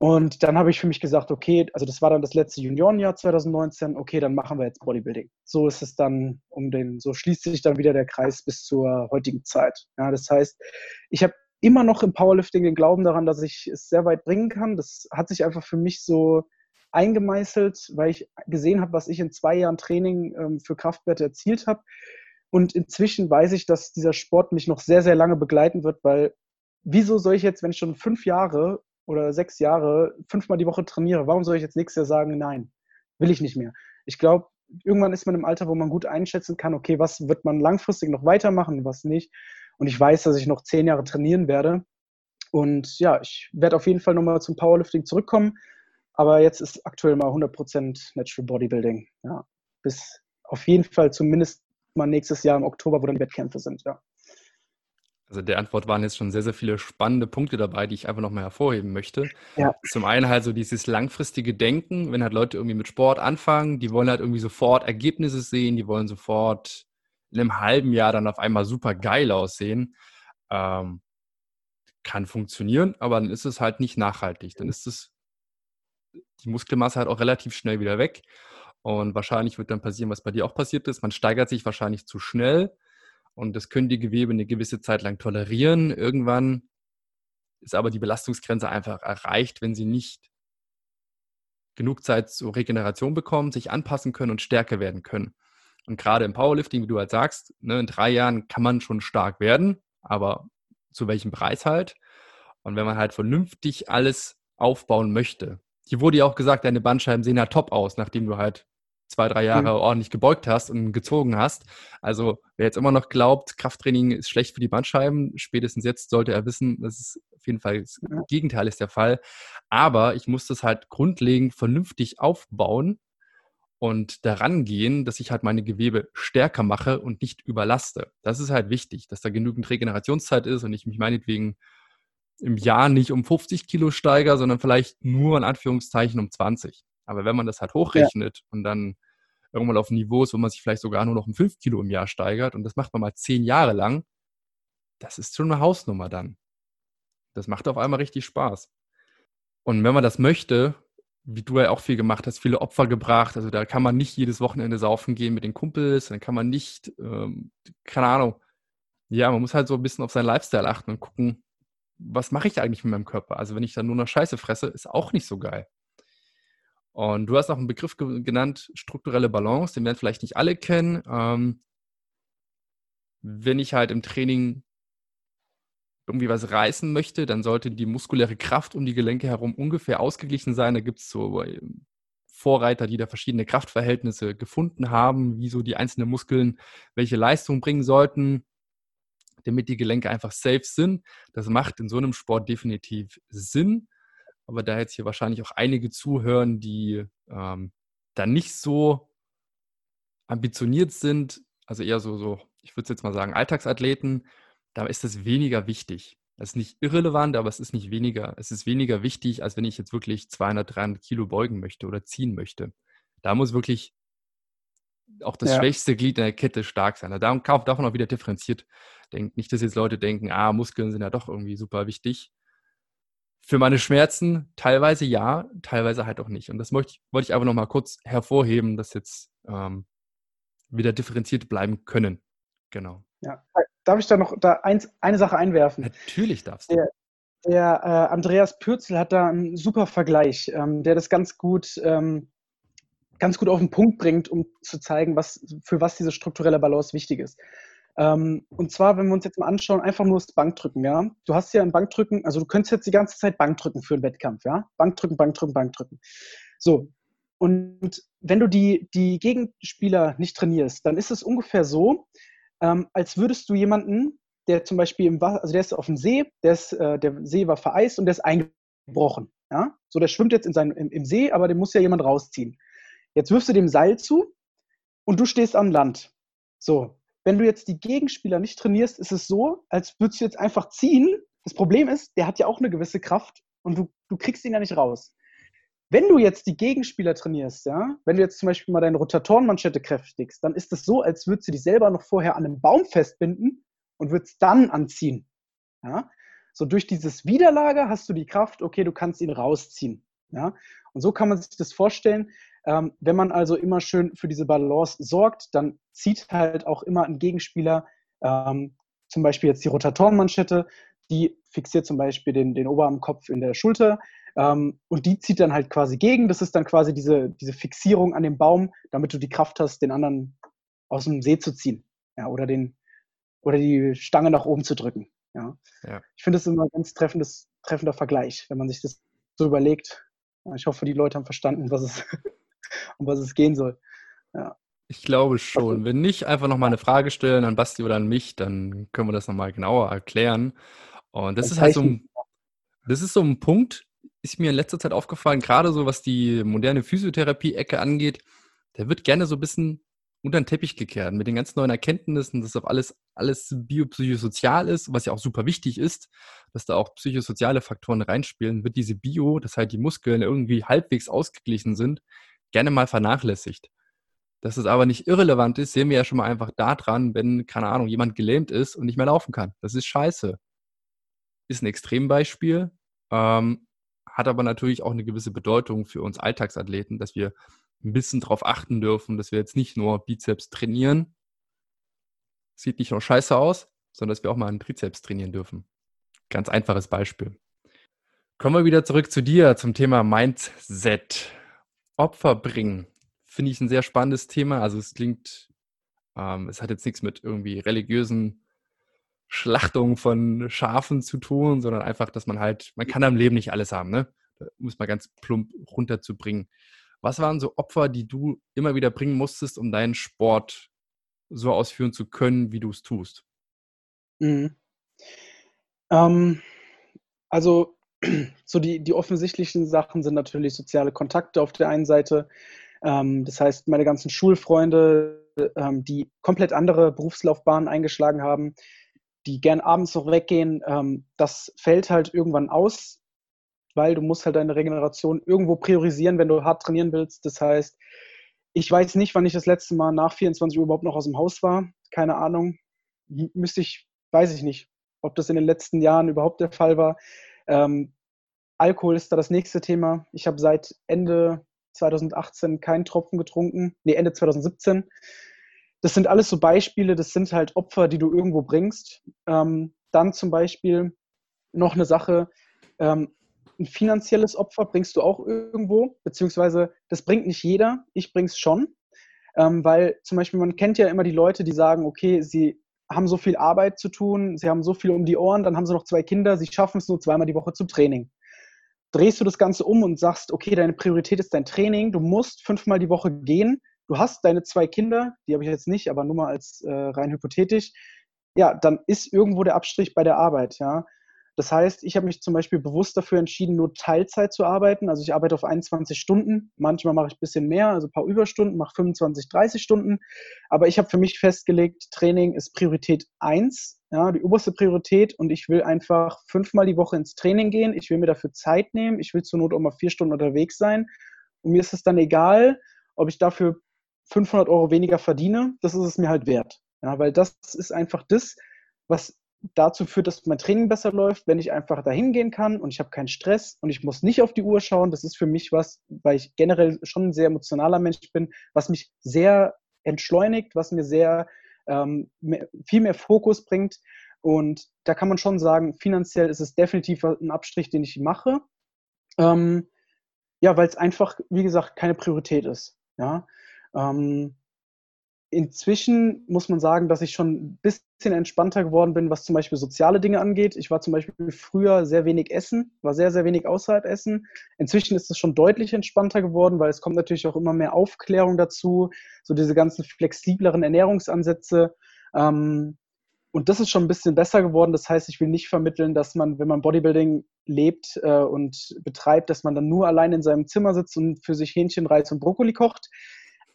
Und dann habe ich für mich gesagt, okay, also das war dann das letzte Juniorenjahr 2019, okay, dann machen wir jetzt Bodybuilding. So ist es dann um den, so schließt sich dann wieder der Kreis bis zur heutigen Zeit. Ja, das heißt, ich habe immer noch im Powerlifting den Glauben daran, dass ich es sehr weit bringen kann. Das hat sich einfach für mich so eingemeißelt, weil ich gesehen habe, was ich in zwei Jahren Training ähm, für Kraftwerte erzielt habe. Und inzwischen weiß ich, dass dieser Sport mich noch sehr, sehr lange begleiten wird, weil wieso soll ich jetzt, wenn ich schon fünf Jahre oder sechs Jahre fünfmal die Woche trainiere, warum soll ich jetzt nächstes Jahr sagen, nein, will ich nicht mehr? Ich glaube, irgendwann ist man im Alter, wo man gut einschätzen kann, okay, was wird man langfristig noch weitermachen, was nicht. Und ich weiß, dass ich noch zehn Jahre trainieren werde. Und ja, ich werde auf jeden Fall nochmal zum Powerlifting zurückkommen. Aber jetzt ist aktuell mal 100% Natural Bodybuilding. Ja, bis auf jeden Fall zumindest mal nächstes Jahr im Oktober, wo dann die Wettkämpfe sind. Ja. Also der Antwort waren jetzt schon sehr, sehr viele spannende Punkte dabei, die ich einfach nochmal hervorheben möchte. Ja. Zum einen halt so dieses langfristige Denken, wenn halt Leute irgendwie mit Sport anfangen, die wollen halt irgendwie sofort Ergebnisse sehen, die wollen sofort in einem halben Jahr dann auf einmal super geil aussehen. Ähm, kann funktionieren, aber dann ist es halt nicht nachhaltig. Dann ist es die Muskelmasse halt auch relativ schnell wieder weg. Und wahrscheinlich wird dann passieren, was bei dir auch passiert ist. Man steigert sich wahrscheinlich zu schnell und das können die Gewebe eine gewisse Zeit lang tolerieren. Irgendwann ist aber die Belastungsgrenze einfach erreicht, wenn sie nicht genug Zeit zur Regeneration bekommen, sich anpassen können und stärker werden können. Und gerade im Powerlifting, wie du halt sagst, ne, in drei Jahren kann man schon stark werden, aber zu welchem Preis halt? Und wenn man halt vernünftig alles aufbauen möchte, hier wurde ja auch gesagt, deine Bandscheiben sehen ja top aus, nachdem du halt zwei, drei Jahre mhm. ordentlich gebeugt hast und gezogen hast. Also wer jetzt immer noch glaubt, Krafttraining ist schlecht für die Bandscheiben, spätestens jetzt sollte er wissen, dass es auf jeden Fall das Gegenteil ist der Fall. Aber ich muss das halt grundlegend vernünftig aufbauen und daran gehen, dass ich halt meine Gewebe stärker mache und nicht überlaste. Das ist halt wichtig, dass da genügend Regenerationszeit ist und ich mich meinetwegen im Jahr nicht um 50 Kilo steigere, sondern vielleicht nur in Anführungszeichen um 20. Aber wenn man das halt hochrechnet ja. und dann irgendwann auf ein Niveau ist, wo man sich vielleicht sogar nur noch um 5 Kilo im Jahr steigert und das macht man mal 10 Jahre lang, das ist schon eine Hausnummer dann. Das macht auf einmal richtig Spaß. Und wenn man das möchte, wie du ja auch viel gemacht hast, viele Opfer gebracht, also da kann man nicht jedes Wochenende saufen gehen mit den Kumpels, dann kann man nicht, ähm, keine Ahnung, ja, man muss halt so ein bisschen auf seinen Lifestyle achten und gucken, was mache ich eigentlich mit meinem Körper? Also wenn ich dann nur noch Scheiße fresse, ist auch nicht so geil. Und du hast auch einen Begriff ge genannt, strukturelle Balance, den werden vielleicht nicht alle kennen. Ähm, wenn ich halt im Training irgendwie was reißen möchte, dann sollte die muskuläre Kraft um die Gelenke herum ungefähr ausgeglichen sein. Da gibt es so äh, Vorreiter, die da verschiedene Kraftverhältnisse gefunden haben, wie so die einzelnen Muskeln welche Leistung bringen sollten, damit die Gelenke einfach safe sind. Das macht in so einem Sport definitiv Sinn aber da jetzt hier wahrscheinlich auch einige zuhören, die ähm, da nicht so ambitioniert sind, also eher so, so ich würde jetzt mal sagen, Alltagsathleten, da ist das weniger wichtig. Das ist nicht irrelevant, aber es ist nicht weniger. Es ist weniger wichtig, als wenn ich jetzt wirklich 200, 300 Kilo beugen möchte oder ziehen möchte. Da muss wirklich auch das ja. schwächste Glied in der Kette stark sein. Da darf man auch wieder differenziert denken. Nicht, dass jetzt Leute denken, ah, Muskeln sind ja doch irgendwie super wichtig. für meine Schmerzen teilweise ja, teilweise halt auch nicht. Und das wollte ich, wollte ich einfach nochmal kurz hervorheben, dass jetzt ähm, wieder differenziert bleiben können. Genau. Ja. Darf ich da noch da eins, eine Sache einwerfen? Natürlich darfst du. Der, der äh, Andreas Pürzel hat da einen super Vergleich, ähm, der das ganz gut, ähm, ganz gut auf den Punkt bringt, um zu zeigen, was, für was diese strukturelle Balance wichtig ist. Ähm, und zwar, wenn wir uns jetzt mal anschauen, einfach nur das Bankdrücken, ja. Du hast ja ein Bankdrücken, also du könntest jetzt die ganze Zeit Bankdrücken für einen Wettkampf, ja. Bankdrücken, Bankdrücken, Bankdrücken. So. Und wenn du die, die Gegenspieler nicht trainierst, dann ist es ungefähr so, ähm, als würdest du jemanden, der zum Beispiel im Wasser, also der ist auf dem See, der, ist, äh, der See war vereist und der ist eingebrochen. Ja? So, der schwimmt jetzt in seinem, im, im See, aber den muss ja jemand rausziehen. Jetzt wirfst du dem Seil zu und du stehst am Land. So, wenn du jetzt die Gegenspieler nicht trainierst, ist es so, als würdest du jetzt einfach ziehen. Das Problem ist, der hat ja auch eine gewisse Kraft und du, du kriegst ihn ja nicht raus. Wenn du jetzt die Gegenspieler trainierst, ja, wenn du jetzt zum Beispiel mal deine Rotatorenmanschette kräftigst, dann ist es so, als würdest du die selber noch vorher an einem Baum festbinden und würdest dann anziehen. Ja? So durch dieses Widerlager hast du die Kraft, okay, du kannst ihn rausziehen. Ja? Und so kann man sich das vorstellen. Ähm, wenn man also immer schön für diese Balance sorgt, dann zieht halt auch immer ein Gegenspieler, ähm, zum Beispiel jetzt die Rotatorenmanschette, die fixiert zum Beispiel den, den Oberarmkopf in der Schulter ähm, und die zieht dann halt quasi gegen. Das ist dann quasi diese, diese Fixierung an dem Baum, damit du die Kraft hast, den anderen aus dem See zu ziehen ja, oder, den, oder die Stange nach oben zu drücken. Ja. ja. Ich finde das immer ein ganz treffendes, treffender Vergleich, wenn man sich das so überlegt. Ich hoffe, die Leute haben verstanden, was es, um was es gehen soll. Ja. Ich glaube schon. Wenn nicht, einfach nochmal eine Frage stellen an Basti oder an mich, dann können wir das nochmal genauer erklären. Und das ist halt so ein, das ist so ein Punkt, ist mir in letzter Zeit aufgefallen, gerade so was die moderne Physiotherapie-Ecke angeht, der wird gerne so ein bisschen unter den Teppich gekehrt mit den ganz neuen Erkenntnissen, dass auf alles, alles biopsychosozial ist, was ja auch super wichtig ist, dass da auch psychosoziale Faktoren reinspielen, wird diese Bio, dass halt die Muskeln irgendwie halbwegs ausgeglichen sind, gerne mal vernachlässigt. Dass es aber nicht irrelevant ist, sehen wir ja schon mal einfach daran, wenn, keine Ahnung, jemand gelähmt ist und nicht mehr laufen kann. Das ist scheiße. Ist ein Extrembeispiel, ähm, hat aber natürlich auch eine gewisse Bedeutung für uns Alltagsathleten, dass wir ein bisschen darauf achten dürfen, dass wir jetzt nicht nur Bizeps trainieren, sieht nicht nur scheiße aus, sondern dass wir auch mal einen Trizeps trainieren dürfen. Ganz einfaches Beispiel. Kommen wir wieder zurück zu dir zum Thema Mindset. Opfer bringen. Finde ich ein sehr spannendes Thema. Also es klingt, ähm, es hat jetzt nichts mit irgendwie religiösen Schlachtungen von Schafen zu tun, sondern einfach, dass man halt, man kann am Leben nicht alles haben, ne? Da muss man ganz plump runterzubringen. Was waren so Opfer, die du immer wieder bringen musstest, um deinen Sport so ausführen zu können, wie du es tust? Mhm. Ähm, also so die, die offensichtlichen Sachen sind natürlich soziale Kontakte auf der einen Seite. Ähm, das heißt, meine ganzen Schulfreunde, ähm, die komplett andere Berufslaufbahnen eingeschlagen haben, die gern abends noch weggehen, ähm, das fällt halt irgendwann aus, weil du musst halt deine Regeneration irgendwo priorisieren, wenn du hart trainieren willst. Das heißt, ich weiß nicht, wann ich das letzte Mal nach 24 Uhr überhaupt noch aus dem Haus war. Keine Ahnung. Müsste ich, weiß ich nicht, ob das in den letzten Jahren überhaupt der Fall war. Ähm, Alkohol ist da das nächste Thema. Ich habe seit Ende 2018 keinen Tropfen getrunken. Nee, Ende 2017. Das sind alles so Beispiele, das sind halt Opfer, die du irgendwo bringst. Ähm, dann zum Beispiel noch eine Sache, ähm, ein finanzielles Opfer bringst du auch irgendwo, beziehungsweise das bringt nicht jeder, ich bring's schon. Ähm, weil zum Beispiel, man kennt ja immer die Leute, die sagen, okay, sie haben so viel Arbeit zu tun, sie haben so viel um die Ohren, dann haben sie noch zwei Kinder, sie schaffen es nur zweimal die Woche zum Training. Drehst du das Ganze um und sagst, okay, deine Priorität ist dein Training, du musst fünfmal die Woche gehen, du hast deine zwei Kinder, die habe ich jetzt nicht, aber nur mal als äh, rein hypothetisch, ja, dann ist irgendwo der Abstrich bei der Arbeit, ja. Das heißt, ich habe mich zum Beispiel bewusst dafür entschieden, nur Teilzeit zu arbeiten. Also ich arbeite auf 21 Stunden. Manchmal mache ich ein bisschen mehr, also ein paar Überstunden, mache 25, 30 Stunden. Aber ich habe für mich festgelegt, Training ist Priorität 1, ja, die oberste Priorität. Und ich will einfach fünfmal die Woche ins Training gehen. Ich will mir dafür Zeit nehmen. Ich will zur Not auch mal vier Stunden unterwegs sein. Und mir ist es dann egal, ob ich dafür 500 Euro weniger verdiene. Das ist es mir halt wert. Ja, weil das ist einfach das, was dazu führt, dass mein Training besser läuft, wenn ich einfach dahin gehen kann und ich habe keinen Stress und ich muss nicht auf die Uhr schauen. Das ist für mich was, weil ich generell schon ein sehr emotionaler Mensch bin, was mich sehr entschleunigt, was mir sehr ähm, viel mehr Fokus bringt. Und da kann man schon sagen, finanziell ist es definitiv ein Abstrich, den ich mache. Ähm, ja, weil es einfach, wie gesagt, keine Priorität ist. Ja. Ähm, inzwischen muss man sagen, dass ich schon ein bisschen entspannter geworden bin, was zum Beispiel soziale Dinge angeht. Ich war zum Beispiel früher sehr wenig essen, war sehr, sehr wenig außerhalb essen. Inzwischen ist es schon deutlich entspannter geworden, weil es kommt natürlich auch immer mehr Aufklärung dazu, so diese ganzen flexibleren Ernährungsansätze. Ähm, und das ist schon ein bisschen besser geworden. Das heißt, ich will nicht vermitteln, dass man, wenn man Bodybuilding lebt äh, und betreibt, dass man dann nur allein in seinem Zimmer sitzt und für sich Hähnchen, Reis und Brokkoli kocht.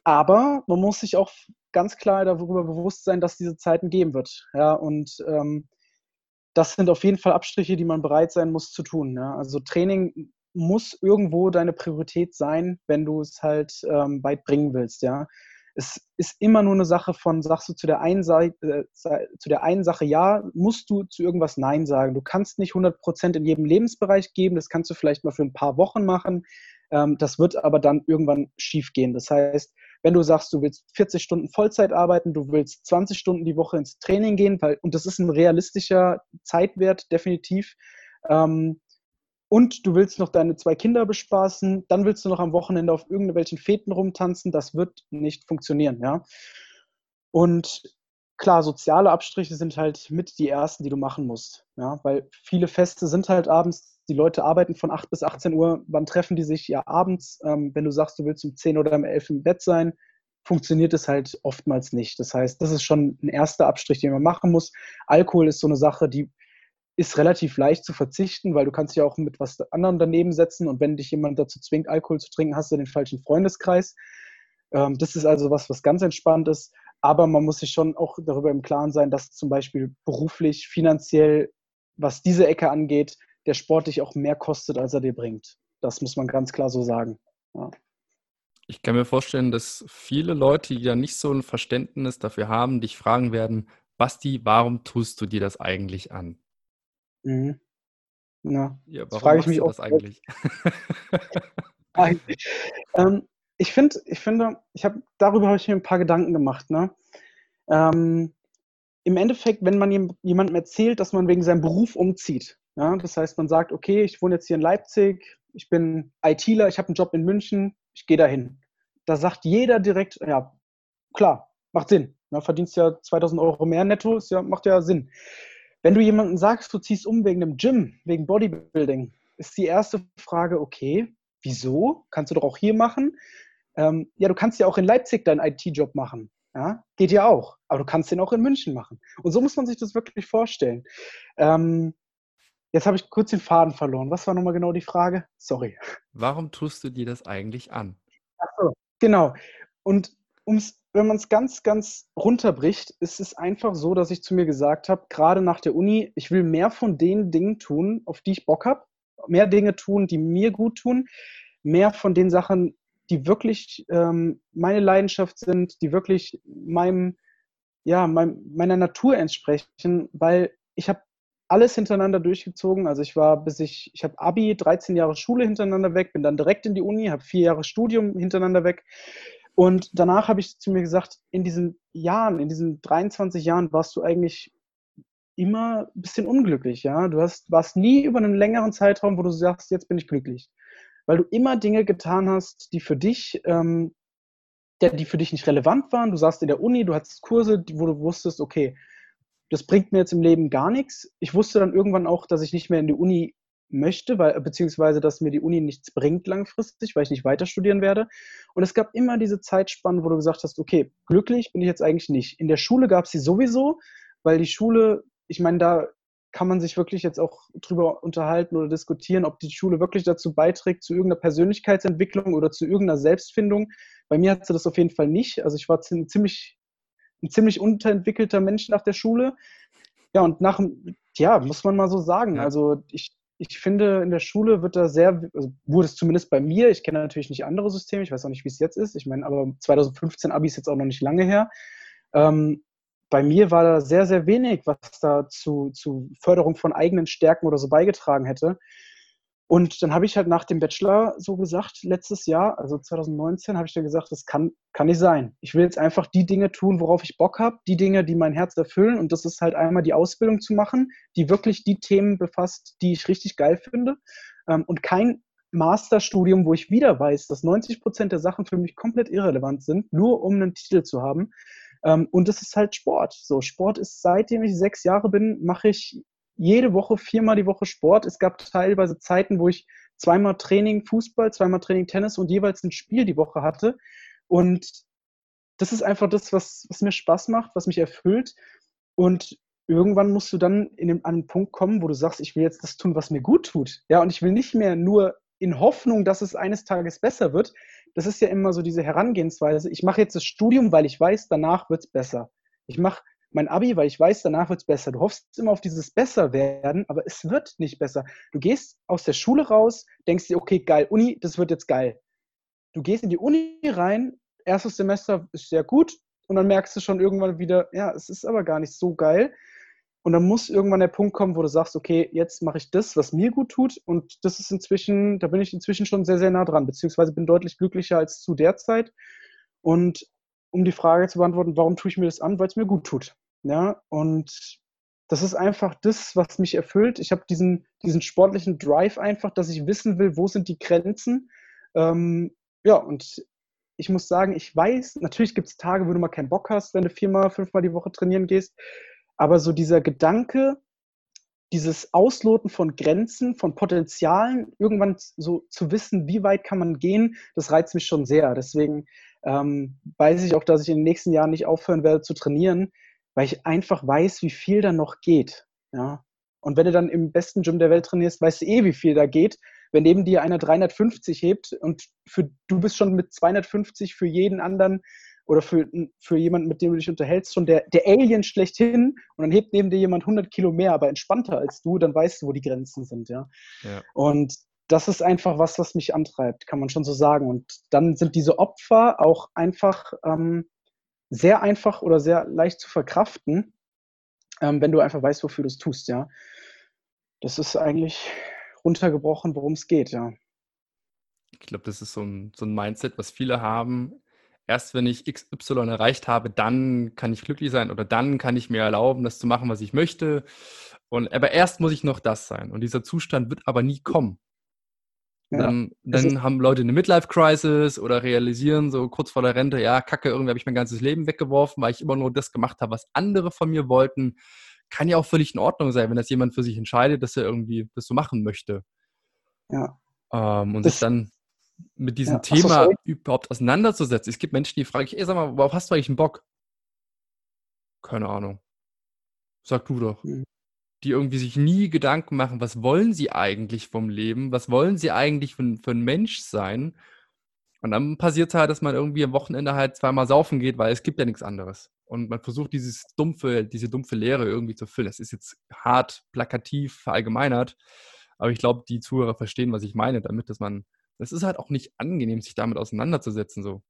Aber man muss sich auch ganz klar darüber bewusst sein, dass diese Zeiten geben wird. Ja, und ähm, das sind auf jeden Fall Abstriche, die man bereit sein muss zu tun. Ja. Also Training muss irgendwo deine Priorität sein, wenn du es halt ähm, weit bringen willst. Ja. Es ist immer nur eine Sache von, sagst du zu der, einen Seite, äh, zu der einen Sache ja, musst du zu irgendwas Nein sagen. Du kannst nicht 100% in jedem Lebensbereich geben, das kannst du vielleicht mal für ein paar Wochen machen. Ähm, das wird aber dann irgendwann schief gehen. Das heißt, wenn du sagst, du willst 40 Stunden Vollzeit arbeiten, du willst 20 Stunden die Woche ins Training gehen, weil, und das ist ein realistischer Zeitwert, definitiv. Ähm, und du willst noch deine zwei Kinder bespaßen, dann willst du noch am Wochenende auf irgendwelchen Feten rumtanzen, das wird nicht funktionieren, ja. Und klar, soziale Abstriche sind halt mit die ersten, die du machen musst, ja, weil viele Feste sind halt abends die Leute arbeiten von 8 bis 18 Uhr. Wann treffen die sich? Ja, abends. Ähm, wenn du sagst, du willst um 10 oder um 11 im Bett sein, funktioniert es halt oftmals nicht. Das heißt, das ist schon ein erster Abstrich, den man machen muss. Alkohol ist so eine Sache, die ist relativ leicht zu verzichten, weil du kannst ja auch mit was anderem daneben setzen und wenn dich jemand dazu zwingt, Alkohol zu trinken, hast du den falschen Freundeskreis. Ähm, das ist also was, was ganz entspannt ist. Aber man muss sich schon auch darüber im Klaren sein, dass zum Beispiel beruflich, finanziell, was diese Ecke angeht, der Sport dich auch mehr kostet, als er dir bringt. Das muss man ganz klar so sagen. Ja. Ich kann mir vorstellen, dass viele Leute, die ja nicht so ein Verständnis dafür haben, dich fragen werden, Basti, warum tust du dir das eigentlich an? Mhm. Na, ja, warum frage ich mich auch das eigentlich? ähm, ich finde, ich finde, ich habe darüber habe ich mir ein paar Gedanken gemacht. Ne? Ähm, Im Endeffekt, wenn man jemandem erzählt, dass man wegen seinem Beruf umzieht, ja, das heißt, man sagt, okay, ich wohne jetzt hier in Leipzig, ich bin ITler, ich habe einen Job in München, ich gehe dahin. Da sagt jeder direkt, ja, klar, macht Sinn. Ja, verdienst ja 2000 Euro mehr netto, ist ja, macht ja Sinn. Wenn du jemandem sagst, du ziehst um wegen einem Gym, wegen Bodybuilding, ist die erste Frage, okay, wieso? Kannst du doch auch hier machen. Ähm, ja, du kannst ja auch in Leipzig deinen IT-Job machen. Ja, geht ja auch. Aber du kannst den auch in München machen. Und so muss man sich das wirklich vorstellen. Ähm, Jetzt habe ich kurz den Faden verloren. Was war nochmal genau die Frage? Sorry. Warum tust du dir das eigentlich an? Ach so, genau. Und um's, wenn man es ganz, ganz runterbricht, ist es einfach so, dass ich zu mir gesagt habe, gerade nach der Uni, ich will mehr von den Dingen tun, auf die ich Bock habe, mehr Dinge tun, die mir gut tun, mehr von den Sachen, die wirklich ähm, meine Leidenschaft sind, die wirklich meinem, ja, meinem, meiner Natur entsprechen, weil ich habe alles hintereinander durchgezogen. Also ich war bis ich, ich habe Abi, 13 Jahre Schule hintereinander weg, bin dann direkt in die Uni, habe vier Jahre Studium hintereinander weg. Und danach habe ich zu mir gesagt, in diesen Jahren, in diesen 23 Jahren warst du eigentlich immer ein bisschen unglücklich, ja. Du hast, warst nie über einen längeren Zeitraum, wo du sagst, jetzt bin ich glücklich. Weil du immer Dinge getan hast, die für dich, ähm, die für dich nicht relevant waren. Du saßt in der Uni, du hattest Kurse, wo du wusstest, okay, das bringt mir jetzt im Leben gar nichts. Ich wusste dann irgendwann auch, dass ich nicht mehr in die Uni möchte, weil, beziehungsweise dass mir die Uni nichts bringt langfristig, weil ich nicht weiter studieren werde. Und es gab immer diese Zeitspannen, wo du gesagt hast, okay, glücklich bin ich jetzt eigentlich nicht. In der Schule gab es sie sowieso, weil die Schule, ich meine, da kann man sich wirklich jetzt auch drüber unterhalten oder diskutieren, ob die Schule wirklich dazu beiträgt, zu irgendeiner Persönlichkeitsentwicklung oder zu irgendeiner Selbstfindung. Bei mir hat sie das auf jeden Fall nicht. Also ich war ziemlich ein ziemlich unterentwickelter Mensch nach der Schule. Ja, und nach, ja, muss man mal so sagen. Ja. Also ich, ich finde, in der Schule wird da sehr, also wurde es zumindest bei mir, ich kenne natürlich nicht andere Systeme, ich weiß auch nicht, wie es jetzt ist. Ich meine, aber 2015 Abi ist jetzt auch noch nicht lange her. Ähm, bei mir war da sehr, sehr wenig, was da zu, zu Förderung von eigenen Stärken oder so beigetragen hätte. Und dann habe ich halt nach dem Bachelor so gesagt, letztes Jahr, also 2019, habe ich dann gesagt, das kann, kann nicht sein. Ich will jetzt einfach die Dinge tun, worauf ich Bock habe, die Dinge, die mein Herz erfüllen. Und das ist halt einmal die Ausbildung zu machen, die wirklich die Themen befasst, die ich richtig geil finde. Ähm, und kein Masterstudium, wo ich wieder weiß, dass 90 Prozent der Sachen für mich komplett irrelevant sind, nur um einen Titel zu haben. Ähm, und das ist halt Sport. So, Sport ist seitdem ich sechs Jahre bin, mache ich jede Woche, viermal die Woche Sport. Es gab teilweise Zeiten, wo ich zweimal Training Fußball, zweimal Training Tennis und jeweils ein Spiel die Woche hatte. Und das ist einfach das, was, was mir Spaß macht, was mich erfüllt. Und irgendwann musst du dann in dem, an einen Punkt kommen, wo du sagst, ich will jetzt das tun, was mir gut tut. Ja, und ich will nicht mehr nur in Hoffnung, dass es eines Tages besser wird. Das ist ja immer so diese Herangehensweise. Ich mache jetzt das Studium, weil ich weiß, danach wird es besser. Ich mache mein Abi, weil ich weiß, danach wird es besser. Du hoffst immer auf dieses Besserwerden, aber es wird nicht besser. Du gehst aus der Schule raus, denkst dir, okay, geil, Uni, das wird jetzt geil. Du gehst in die Uni rein, erstes Semester ist sehr gut und dann merkst du schon irgendwann wieder, ja, es ist aber gar nicht so geil. Und dann muss irgendwann der Punkt kommen, wo du sagst, okay, jetzt mache ich das, was mir gut tut. Und das ist inzwischen, da bin ich inzwischen schon sehr, sehr nah dran, beziehungsweise bin deutlich glücklicher als zu der Zeit. Und um die Frage zu beantworten, warum tue ich mir das an? Weil es mir gut tut. Ja, und das ist einfach das, was mich erfüllt. Ich habe diesen, diesen sportlichen Drive einfach, dass ich wissen will, wo sind die Grenzen. Ähm, ja, und ich muss sagen, ich weiß, natürlich gibt es Tage, wo du mal keinen Bock hast, wenn du viermal, fünfmal die Woche trainieren gehst. Aber so dieser Gedanke, dieses Ausloten von Grenzen, von Potenzialen, irgendwann so zu wissen, wie weit kann man gehen, das reizt mich schon sehr. Deswegen ähm, weiß ich auch, dass ich in den nächsten Jahren nicht aufhören werde zu trainieren, weil ich einfach weiß, wie viel da noch geht. Ja? Und wenn du dann im besten Gym der Welt trainierst, weißt du eh, wie viel da geht. Wenn neben dir einer 350 hebt und für, du bist schon mit 250 für jeden anderen oder für, für jemanden, mit dem du dich unterhältst, schon der, der Alien schlechthin und dann hebt neben dir jemand 100 Kilo mehr, aber entspannter als du, dann weißt du, wo die Grenzen sind. Ja? ja. Und das ist einfach was, was mich antreibt, kann man schon so sagen. Und dann sind diese Opfer auch einfach ähm, sehr einfach oder sehr leicht zu verkraften, ähm, wenn du einfach weißt, wofür du es tust, ja. Das ist eigentlich runtergebrochen, worum es geht, ja. Ich glaube, das ist so ein, so ein Mindset, was viele haben. Erst wenn ich XY erreicht habe, dann kann ich glücklich sein oder dann kann ich mir erlauben, das zu machen, was ich möchte. Und, aber erst muss ich noch das sein. Und dieser Zustand wird aber nie kommen. Dann, dann haben Leute eine Midlife-Crisis oder realisieren so kurz vor der Rente, ja, kacke, irgendwie habe ich mein ganzes Leben weggeworfen, weil ich immer nur das gemacht habe, was andere von mir wollten. Kann ja auch völlig in Ordnung sein, wenn das jemand für sich entscheidet, dass er irgendwie das so machen möchte. Ja. Ähm, und das, sich dann mit diesem ja. Thema so, überhaupt auseinanderzusetzen. Es gibt Menschen, die fragen, ey, sag mal, worauf hast du eigentlich einen Bock? Keine Ahnung. Sag du doch. Mhm die irgendwie sich nie Gedanken machen, was wollen sie eigentlich vom Leben, was wollen sie eigentlich für, für ein Mensch sein. Und dann passiert es halt, dass man irgendwie am Wochenende halt zweimal saufen geht, weil es gibt ja nichts anderes. Und man versucht dieses dumpfe, diese dumpfe Leere irgendwie zu füllen. Das ist jetzt hart, plakativ, verallgemeinert. Aber ich glaube, die Zuhörer verstehen, was ich meine damit, dass man, das ist halt auch nicht angenehm, sich damit auseinanderzusetzen. So,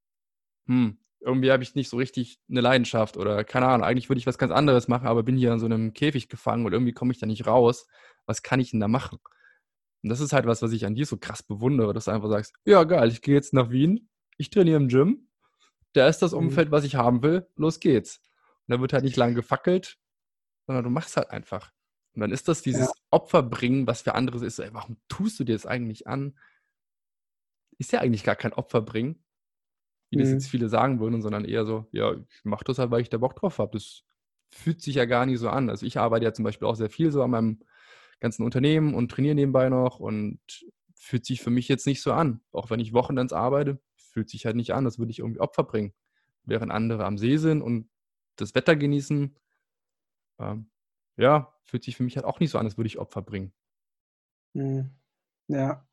hm, irgendwie habe ich nicht so richtig eine Leidenschaft oder keine Ahnung, eigentlich würde ich was ganz anderes machen, aber bin hier in so einem Käfig gefangen und irgendwie komme ich da nicht raus. Was kann ich denn da machen? Und das ist halt was, was ich an dir so krass bewundere, dass du einfach sagst, ja geil, ich gehe jetzt nach Wien, ich trainiere im Gym, da ist das mhm. Umfeld, was ich haben will, los geht's. Und da wird halt nicht lang gefackelt, sondern du machst halt einfach. Und dann ist das dieses ja. Opferbringen, was für andere ist, ey, warum tust du dir das eigentlich an? Ist ja eigentlich gar kein Opferbringen, wie das jetzt mhm. viele sagen würden, sondern eher so, ja, ich mache das halt, weil ich da Bock drauf habe. Das fühlt sich ja gar nicht so an. Also ich arbeite ja zum Beispiel auch sehr viel so an meinem ganzen Unternehmen und trainiere nebenbei noch und fühlt sich für mich jetzt nicht so an. Auch wenn ich Wochenends arbeite, fühlt sich halt nicht an, das würde ich irgendwie Opfer bringen. Während andere am See sind und das Wetter genießen, ähm, ja, fühlt sich für mich halt auch nicht so an, als würde ich Opfer bringen. Mhm. Ja,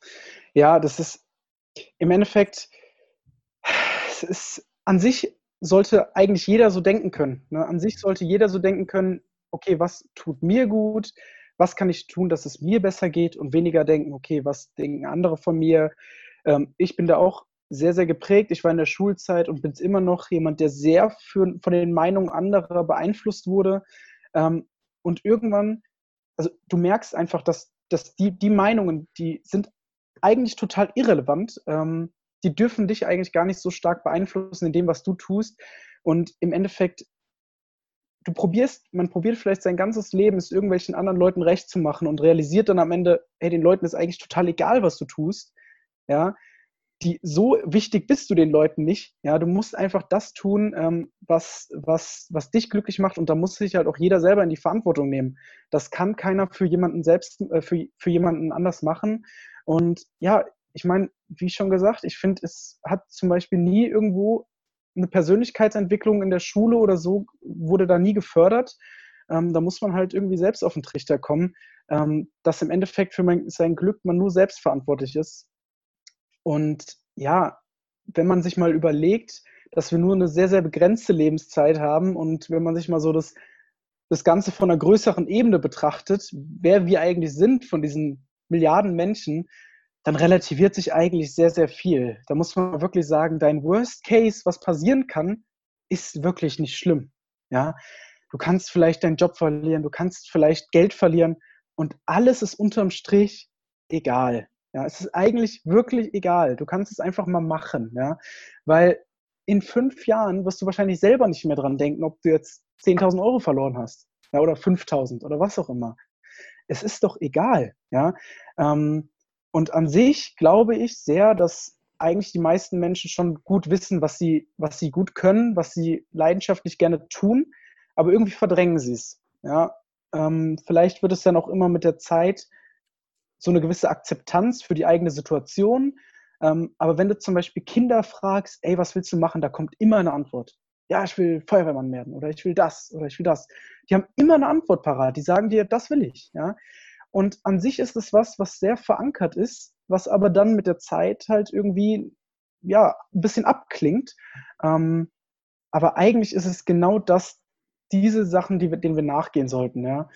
ja, das ist im Endeffekt, ist an sich sollte eigentlich jeder so denken können. Ne? An sich sollte jeder so denken können, okay, was tut mir gut? Was kann ich tun, dass es mir besser geht? Und weniger denken, okay, was denken andere von mir? Ähm, ich bin da auch sehr, sehr geprägt. Ich war in der Schulzeit und bin immer noch jemand, der sehr für, von den Meinungen anderer beeinflusst wurde. Ähm, und irgendwann, also du merkst einfach, dass, dass die, die Meinungen, die sind eigentlich total irrelevant. Ähm, die dürfen dich eigentlich gar nicht so stark beeinflussen in dem, was du tust. Und im Endeffekt, du probierst, man probiert vielleicht sein ganzes Leben, es irgendwelchen anderen Leuten recht zu machen und realisiert dann am Ende, hey, den Leuten ist eigentlich total egal, was du tust. Ja, die, so wichtig bist du den Leuten nicht. Ja, du musst einfach das tun, ähm, was, was, was dich glücklich macht und da muss sich halt auch jeder selber in die Verantwortung nehmen. Das kann keiner für jemanden selbst, äh, für, für jemanden anders machen. Und ja, ich meine, wie schon gesagt, ich finde, es hat zum Beispiel nie irgendwo eine Persönlichkeitsentwicklung in der Schule oder so, wurde da nie gefördert. Ähm, da muss man halt irgendwie selbst auf den Trichter kommen, ähm, dass im Endeffekt für mein, sein Glück man nur selbst verantwortlich ist. Und ja, wenn man sich mal überlegt, dass wir nur eine sehr, sehr begrenzte Lebenszeit haben und wenn man sich mal so das, das Ganze von einer größeren Ebene betrachtet, wer wir eigentlich sind von diesen Milliarden Menschen, dann relativiert sich eigentlich sehr, sehr viel. Da muss man wirklich sagen, dein Worst Case, was passieren kann, ist wirklich nicht schlimm. Ja, du kannst vielleicht deinen Job verlieren, du kannst vielleicht Geld verlieren und alles ist unterm Strich egal. Ja, es ist eigentlich wirklich egal. Du kannst es einfach mal machen, ja, weil in fünf Jahren wirst du wahrscheinlich selber nicht mehr dran denken, ob du jetzt 10.000 Euro verloren hast, ja, oder 5.000 oder was auch immer. Es ist doch egal, ja. Ähm, und an sich glaube ich sehr, dass eigentlich die meisten Menschen schon gut wissen, was sie, was sie gut können, was sie leidenschaftlich gerne tun, aber irgendwie verdrängen sie es. Ja? Ähm, vielleicht wird es dann auch immer mit der Zeit so eine gewisse Akzeptanz für die eigene Situation. Ähm, aber wenn du zum Beispiel Kinder fragst, ey, was willst du machen, da kommt immer eine Antwort. Ja, ich will Feuerwehrmann werden oder ich will das oder ich will das. Die haben immer eine Antwort parat. Die sagen dir, das will ich. Ja? Und an sich ist es was, was sehr verankert ist, was aber dann mit der Zeit halt irgendwie ja, ein bisschen abklingt. Ähm, aber eigentlich ist es genau das, diese Sachen, die wir, denen wir nachgehen sollten. Ja?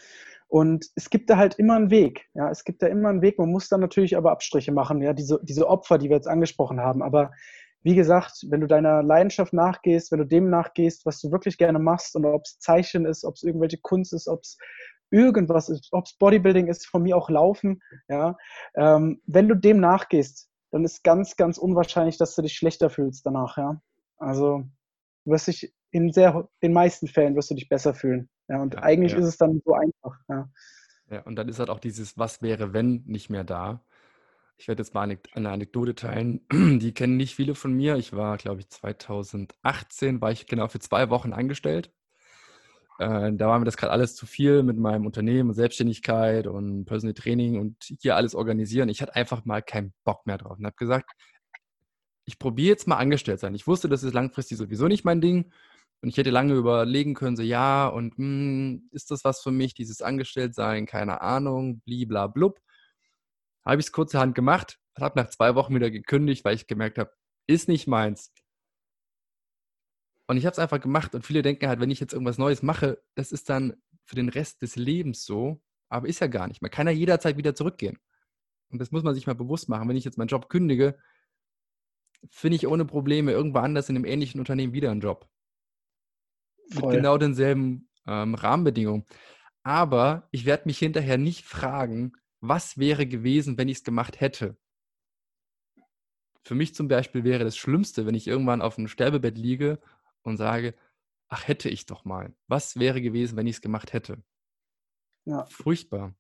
Und es gibt da halt immer einen Weg. Ja, es gibt da immer einen Weg. Man muss dann natürlich aber Abstriche machen. Ja, diese, diese Opfer, die wir jetzt angesprochen haben. Aber wie gesagt, wenn du deiner Leidenschaft nachgehst, wenn du dem nachgehst, was du wirklich gerne machst und ob es Zeichen ist, ob es irgendwelche Kunst ist, ob es irgendwas ist, ob es Bodybuilding ist, von mir auch Laufen, ja, ähm, wenn du dem nachgehst, dann ist ganz, ganz unwahrscheinlich, dass du dich schlechter fühlst danach, ja. Also du wirst dich in sehr, den meisten Fällen wirst du dich besser fühlen. Ja, und ja, eigentlich ja. ist es dann so einfach. Ja. ja, und dann ist halt auch dieses Was wäre, wenn nicht mehr da. Ich werde jetzt mal eine Anekdote teilen, die kennen nicht viele von mir. Ich war, glaube ich, 2018, war ich genau für zwei Wochen angestellt. Äh, da war mir das gerade alles zu viel mit meinem Unternehmen, Selbstständigkeit und Personal Training und hier alles organisieren. Ich hatte einfach mal keinen Bock mehr drauf und habe gesagt, ich probiere jetzt mal angestellt sein. Ich wusste, das ist langfristig sowieso nicht mein Ding. Und ich hätte lange überlegen können, so ja, und mh, hm, ist das was für mich, dieses Angestelltsein, keine Ahnung, bliblablub. Habe ich es kurzerhand gemacht, habe nach zwei Wochen wieder gekündigt, weil ich gemerkt habe, ist nicht meins. Und ich habe es einfach gemacht und viele denken halt, wenn ich jetzt irgendwas Neues mache, das ist dann für den Rest des Lebens so, aber ist ja gar nicht. Man kann ja jederzeit wieder zurückgehen. Und das muss man sich mal bewusst machen. Wenn ich jetzt meinen Job kündige, finde ich ohne Probleme irgendwo anders in einem ähnlichen Unternehmen wieder einen Job. Voll. mit genau denselben ähm, Rahmenbedingungen. Aber ich werde mich hinterher nicht fragen, was wäre gewesen, wenn ich es gemacht hätte. Für mich zum Beispiel wäre das Schlimmste, wenn ich irgendwann auf einem Sterbebett liege und sage, ach hätte ich doch mal. Was wäre gewesen, wenn ich es gemacht hätte? Ja. Furchtbar.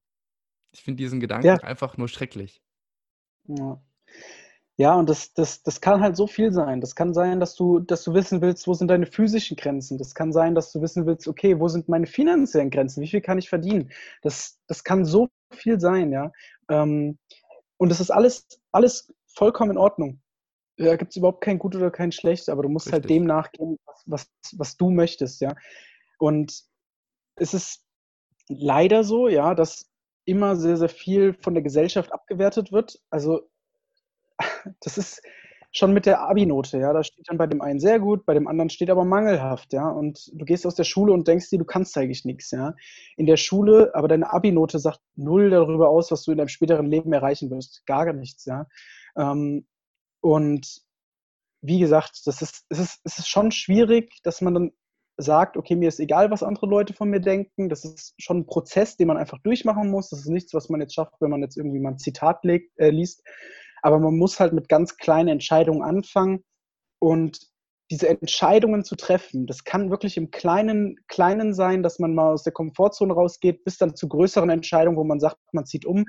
Ich finde diesen Gedanken ja. einfach nur schrecklich. Ja. Ja, und das, das, das kann halt so viel sein. Das kann sein, dass du, dass du wissen willst, wo sind deine physischen Grenzen. Das kann sein, dass du wissen willst, okay, wo sind meine finanziellen Grenzen? Wie viel kann ich verdienen? Das, das kann so viel sein, ja. Ähm, und das ist alles, alles vollkommen in Ordnung. Da gibt es überhaupt kein Gut oder kein Schlecht, aber du musst halt Richtig. halt dem nachgehen, was, was, was du möchtest, ja. Und es ist leider so, ja, dass immer sehr, sehr viel von der Gesellschaft abgewertet wird. Also das ist schon mit der Abi-Note, ja. Da steht dann bei dem einen sehr gut, bei dem anderen steht aber mangelhaft, ja. Und du gehst aus der Schule und denkst dir, du kannst eigentlich nichts, ja. In der Schule, aber deine Abi-Note sagt null darüber aus, was du in deinem späteren Leben erreichen wirst. Gar nichts, ja. Ähm, und wie gesagt, das ist, es, ist, es ist schon schwierig, dass man dann sagt, okay, mir ist egal, was andere Leute von mir denken. Das ist schon ein Prozess, den man einfach durchmachen muss. Das ist nichts, was man jetzt schafft, wenn man jetzt irgendwie mal ein Zitat legt, äh, liest. Aber man muss halt mit ganz kleinen Entscheidungen anfangen und diese Entscheidungen zu treffen. Das kann wirklich im Kleinen, Kleinen sein, dass man mal aus der Komfortzone rausgeht, bis dann zu größeren Entscheidungen, wo man sagt, man zieht um.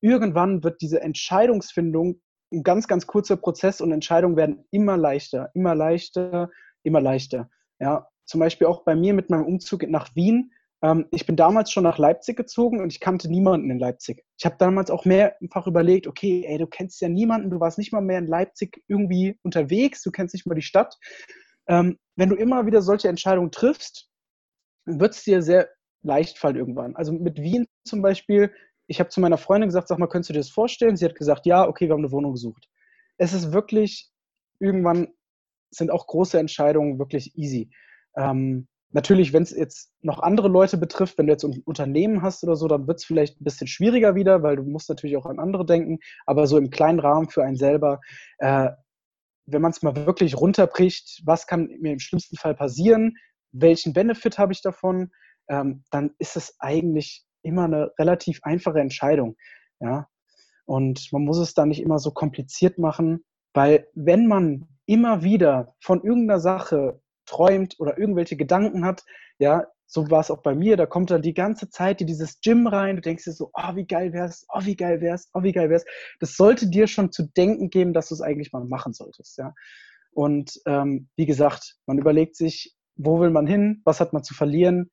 Irgendwann wird diese Entscheidungsfindung ein ganz, ganz kurzer Prozess und Entscheidungen werden immer leichter, immer leichter, immer leichter. Ja, zum Beispiel auch bei mir mit meinem Umzug nach Wien. Ähm, ich bin damals schon nach Leipzig gezogen und ich kannte niemanden in Leipzig. Ich habe damals auch mehrfach überlegt, okay, ey, du kennst ja niemanden, du warst nicht mal mehr in Leipzig irgendwie unterwegs, du kennst nicht mal die Stadt. Ähm, wenn du immer wieder solche Entscheidungen triffst, wird es dir sehr leicht fallen irgendwann. Also mit Wien zum Beispiel, ich habe zu meiner Freundin gesagt, sag mal, könntest du dir das vorstellen? Sie hat gesagt, ja, okay, wir haben eine Wohnung gesucht. Es ist wirklich, irgendwann sind auch große Entscheidungen wirklich easy. Ähm, natürlich, wenn es jetzt noch andere Leute betrifft, wenn du jetzt ein Unternehmen hast oder so, dann wird es vielleicht ein bisschen schwieriger wieder, weil du musst natürlich auch an andere denken. Aber so im kleinen Rahmen für einen selber, äh, wenn man es mal wirklich runterbricht, was kann mir im schlimmsten Fall passieren, welchen Benefit habe ich davon, ähm, dann ist es eigentlich immer eine relativ einfache Entscheidung. Ja? Und man muss es dann nicht immer so kompliziert machen, weil wenn man immer wieder von irgendeiner Sache träumt oder irgendwelche Gedanken hat, ja, so war es auch bei mir, da kommt dann die ganze Zeit dieses Gym rein, du denkst dir so, oh, wie geil wär's, oh, wie geil wär's, oh, wie geil wär's. Das sollte dir schon zu denken geben, dass du es eigentlich mal machen solltest, ja. Und ähm, wie gesagt, man überlegt sich, wo will man hin, was hat man zu verlieren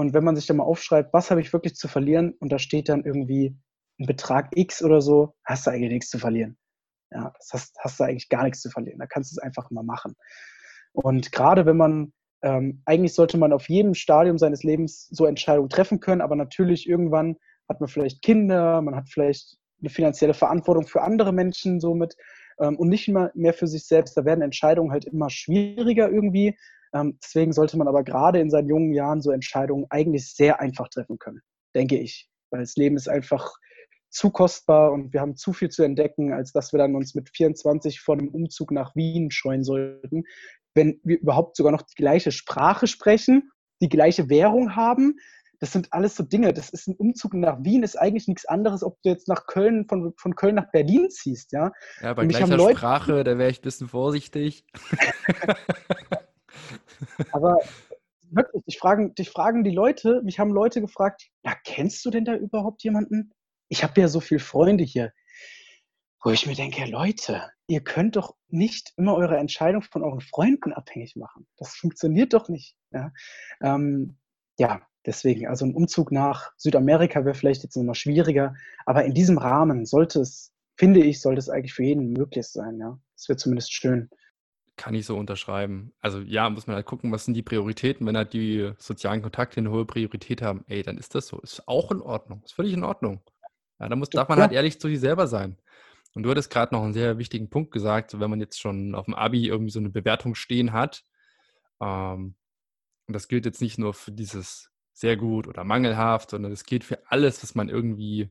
und wenn man sich dann mal aufschreibt, was habe ich wirklich zu verlieren und da steht dann irgendwie ein Betrag X oder so, hast du eigentlich nichts zu verlieren. Ja, das hast, hast du eigentlich gar nichts zu verlieren. Da kannst du es einfach mal machen. Und gerade wenn man, ähm, eigentlich sollte man auf jedem Stadium seines Lebens so Entscheidungen treffen können, aber natürlich irgendwann hat man vielleicht Kinder, man hat vielleicht eine finanzielle Verantwortung für andere Menschen somit ähm, und nicht immer mehr für sich selbst. Da werden Entscheidungen halt immer schwieriger irgendwie. Ähm, deswegen sollte man aber gerade in seinen jungen Jahren so Entscheidungen eigentlich sehr einfach treffen können, denke ich. Weil das Leben ist einfach zu kostbar und wir haben zu viel zu entdecken, als dass wir dann uns mit 24 vor dem Umzug nach Wien scheuen sollten wenn wir überhaupt sogar noch die gleiche Sprache sprechen, die gleiche Währung haben. Das sind alles so Dinge. Das ist ein Umzug nach Wien, ist eigentlich nichts anderes, ob du jetzt nach Köln, von, von Köln nach Berlin ziehst, ja. Ja, bei gleicher Sprache, da wäre ich ein bisschen vorsichtig. Aber wirklich, dich fragen, dich fragen die Leute, mich haben Leute gefragt, ja, kennst du denn da überhaupt jemanden? Ich habe ja so viele Freunde hier wo ich mir denke, Leute, ihr könnt doch nicht immer eure Entscheidung von euren Freunden abhängig machen. Das funktioniert doch nicht. Ja, ähm, ja deswegen, also ein Umzug nach Südamerika wäre vielleicht jetzt nochmal schwieriger, aber in diesem Rahmen sollte es, finde ich, sollte es eigentlich für jeden möglich sein. Ja, das wäre zumindest schön. Kann ich so unterschreiben. Also ja, muss man halt gucken, was sind die Prioritäten. Wenn halt die sozialen Kontakte eine hohe Priorität haben, ey, dann ist das so. Ist auch in Ordnung. Ist völlig in Ordnung. Ja, da muss, darf man halt ehrlich zu sich selber sein. Und du hattest gerade noch einen sehr wichtigen Punkt gesagt, wenn man jetzt schon auf dem Abi irgendwie so eine Bewertung stehen hat, ähm, und das gilt jetzt nicht nur für dieses sehr gut oder mangelhaft, sondern das gilt für alles, was man irgendwie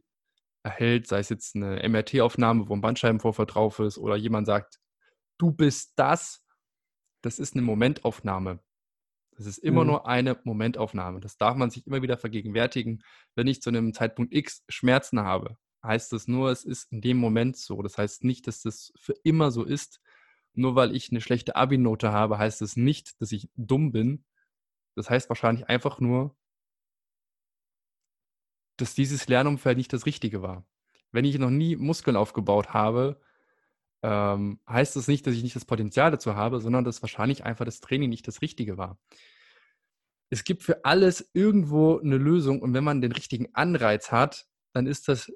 erhält, sei es jetzt eine MRT-Aufnahme, wo ein Bandscheibenvorfall drauf ist, oder jemand sagt, du bist das, das ist eine Momentaufnahme. Das ist immer mhm. nur eine Momentaufnahme. Das darf man sich immer wieder vergegenwärtigen. Wenn ich zu einem Zeitpunkt X Schmerzen habe, heißt das nur, es ist in dem Moment so. Das heißt nicht, dass das für immer so ist. Nur weil ich eine schlechte Abi-Note habe, heißt das nicht, dass ich dumm bin. Das heißt wahrscheinlich einfach nur, dass dieses Lernumfeld nicht das Richtige war. Wenn ich noch nie Muskeln aufgebaut habe, ähm, heißt das nicht, dass ich nicht das Potenzial dazu habe, sondern dass wahrscheinlich einfach das Training nicht das Richtige war. Es gibt für alles irgendwo eine Lösung und wenn man den richtigen Anreiz hat, dann ist das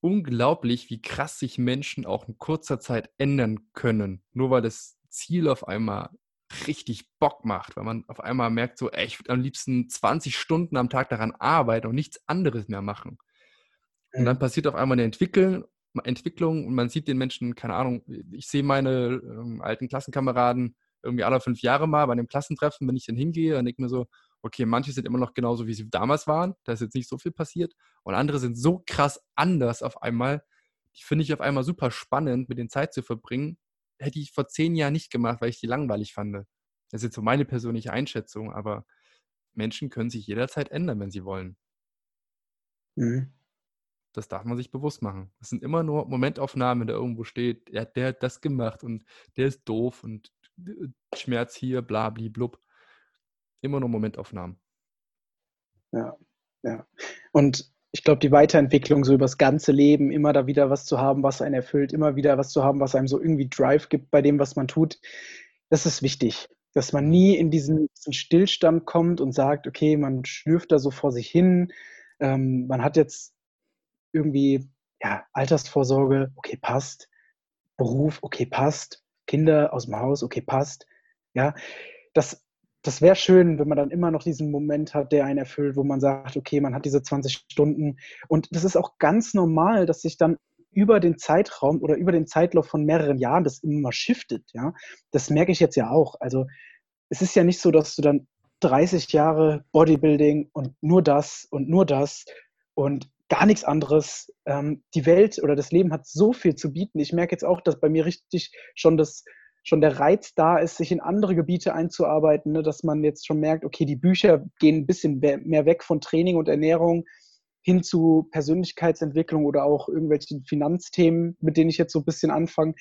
unglaublich, wie krass sich Menschen auch in kurzer Zeit ändern können, nur weil das Ziel auf einmal richtig Bock macht, weil man auf einmal merkt, so, ey, ich würde am liebsten 20 Stunden am Tag daran arbeiten und nichts anderes mehr machen. Und dann passiert auf einmal eine Entwicklung, Entwicklung und man sieht den Menschen, keine Ahnung, ich sehe meine ähm, alten Klassenkameraden irgendwie alle fünf Jahre mal bei einem Klassentreffen, wenn ich dann hingehe, dann denke ich mir so, okay, manche sind immer noch genauso, wie sie damals waren, da ist jetzt nicht so viel passiert. Und andere sind so krass anders auf einmal, die finde ich auf einmal super spannend, mit den Zeit zu verbringen. hätte ich vor zehn Jahren nicht gemacht, weil ich die langweilig fand. Das ist jetzt so meine persönliche Einschätzung, aber Menschen können sich jederzeit ändern, wenn sie wollen. Mhm. Das darf man sich bewusst machen. Das sind immer nur Momentaufnahmen, wenn da irgendwo steht, ja, der hat das gemacht und der ist doof und äh, Schmerz hier, bla, bli, blub. Immer nur Momentaufnahmen. Ja, ja. Und ich glaube, die Weiterentwicklung so übers ganze Leben, immer da wieder was zu haben, was einen erfüllt, immer wieder was zu haben, was einem so irgendwie Drive gibt bei dem, was man tut, das ist wichtig. Dass man nie in diesen, diesen Stillstand kommt und sagt, okay, man schlürft da so vor sich hin, ähm, man hat jetzt irgendwie ja, Altersvorsorge, okay, passt, Beruf, okay, passt, Kinder aus dem Haus, okay, passt. Ja, das, das wäre schön, wenn man dann immer noch diesen Moment hat, der einen erfüllt, wo man sagt, okay, man hat diese 20 Stunden. Und das ist auch ganz normal, dass sich dann über den Zeitraum oder über den Zeitlauf von mehreren Jahren das immer shiftet. Ja, das merke ich jetzt ja auch. Also es ist ja nicht so, dass du dann 30 Jahre Bodybuilding und nur das und nur das und gar nichts anderes. Ähm, die Welt oder das Leben hat so viel zu bieten. Ich merke jetzt auch, dass bei mir richtig schon das schon der Reiz da ist, sich in andere Gebiete einzuarbeiten, ne? dass man jetzt schon merkt, okay, die Bücher gehen ein bisschen mehr weg von Training und Ernährung hin zu Persönlichkeitsentwicklung oder auch irgendwelchen Finanzthemen, mit denen ich jetzt so ein bisschen anfange,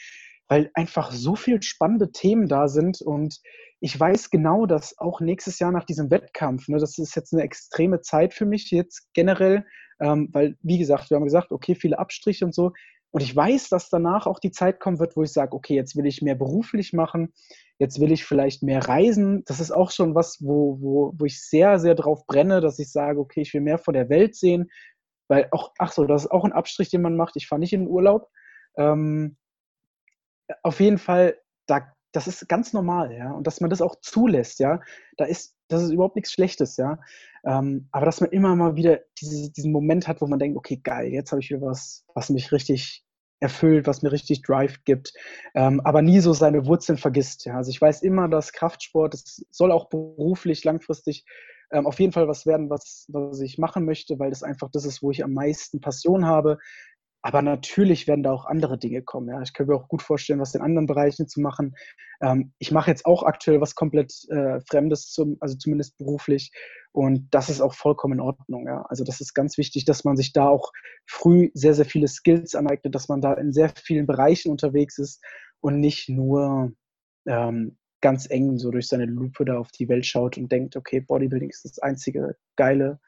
weil einfach so viele spannende Themen da sind und ich weiß genau, dass auch nächstes Jahr nach diesem Wettkampf, ne, das ist jetzt eine extreme Zeit für mich jetzt generell, ähm, weil, wie gesagt, wir haben gesagt, okay, viele Abstriche und so. Und ich weiß, dass danach auch die Zeit kommen wird, wo ich sage, okay, jetzt will ich mehr beruflich machen, jetzt will ich vielleicht mehr reisen. Das ist auch schon was, wo, wo, wo ich sehr, sehr drauf brenne, dass ich sage, okay, ich will mehr von der Welt sehen. Weil auch, ach so, das ist auch ein Abstrich, den man macht. Ich fahre nicht in den Urlaub. Ähm, auf jeden Fall, da, das ist ganz normal, ja. Und dass man das auch zulässt, ja. Da ist, das ist überhaupt nichts Schlechtes, ja. Ähm, aber dass man immer mal wieder diese, diesen Moment hat, wo man denkt, okay, geil, jetzt habe ich wieder was, was mich richtig erfüllt, was mir richtig Drive gibt, ähm, aber nie so seine Wurzeln vergisst. Ja. Also ich weiß immer, dass Kraftsport, das soll auch beruflich langfristig ähm, auf jeden Fall was werden, was, was ich machen möchte, weil das einfach das ist, wo ich am meisten Passion habe. Aber natürlich werden da auch andere Dinge kommen. Ja. Ich könnte mir auch gut vorstellen, was in anderen Bereichen zu machen. Ähm, ich mache jetzt auch aktuell was komplett äh, Fremdes, zum, also zumindest beruflich. Und das ist auch vollkommen in Ordnung. Ja. Also das ist ganz wichtig, dass man sich da auch früh sehr, sehr viele Skills aneignet, dass man da in sehr vielen Bereichen unterwegs ist und nicht nur ähm, ganz eng so durch seine Lupe da auf die Welt schaut und denkt, okay, Bodybuilding ist das einzige geile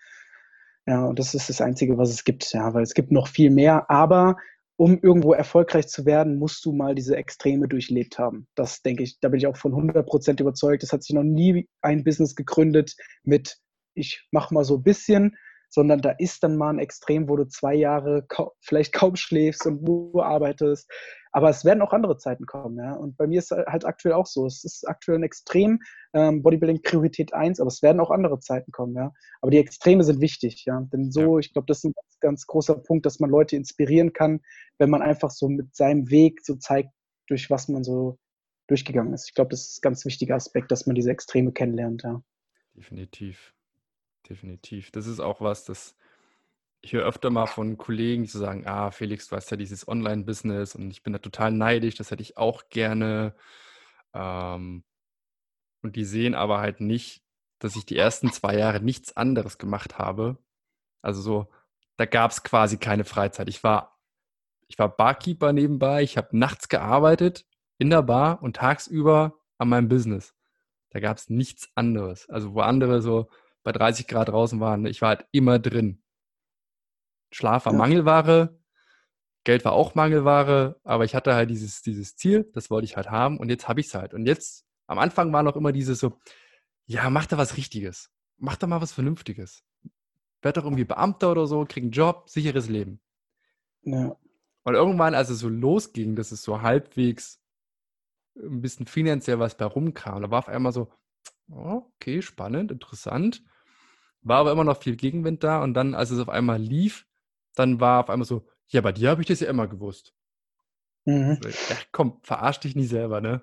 ja, und das ist das Einzige, was es gibt, ja, weil es gibt noch viel mehr. Aber um irgendwo erfolgreich zu werden, musst du mal diese Extreme durchlebt haben. Das denke ich, da bin ich auch von 100% überzeugt. Es hat sich noch nie ein Business gegründet mit, ich mache mal so ein bisschen, sondern da ist dann mal ein Extrem, wo du zwei Jahre ka vielleicht kaum schläfst und nur arbeitest. Aber es werden auch andere Zeiten kommen. Ja? Und bei mir ist halt aktuell auch so. Es ist aktuell ein Extrem, ähm, Bodybuilding Priorität 1, aber es werden auch andere Zeiten kommen. Ja? Aber die Extreme sind wichtig. Ja? Denn so, ja. ich glaube, das ist ein ganz, ganz großer Punkt, dass man Leute inspirieren kann, wenn man einfach so mit seinem Weg so zeigt, durch was man so durchgegangen ist. Ich glaube, das ist ein ganz wichtiger Aspekt, dass man diese Extreme kennenlernt. Ja. Definitiv definitiv. Das ist auch was, das ich höre öfter mal von Kollegen, die so sagen, ah, Felix, du hast ja dieses Online-Business und ich bin da total neidisch, das hätte ich auch gerne. Ähm, und die sehen aber halt nicht, dass ich die ersten zwei Jahre nichts anderes gemacht habe. Also so, da gab es quasi keine Freizeit. Ich war, ich war Barkeeper nebenbei, ich habe nachts gearbeitet in der Bar und tagsüber an meinem Business. Da gab es nichts anderes. Also wo andere so bei 30 Grad draußen waren. Ich war halt immer drin. Schlaf war ja. Mangelware, Geld war auch Mangelware, aber ich hatte halt dieses, dieses Ziel, das wollte ich halt haben und jetzt habe ich es halt. Und jetzt, am Anfang war noch immer dieses so, ja, mach da was Richtiges. Mach da mal was Vernünftiges. Werd doch irgendwie Beamter oder so, krieg einen Job, sicheres Leben. Ja. Und irgendwann, als es so losging, dass es so halbwegs ein bisschen finanziell was bei rumkam, da war auf einmal so, okay, spannend, interessant. War aber immer noch viel Gegenwind da und dann, als es auf einmal lief, dann war auf einmal so, ja, bei dir habe ich das ja immer gewusst. Mhm. Ja, komm, verarsch dich nie selber, ne?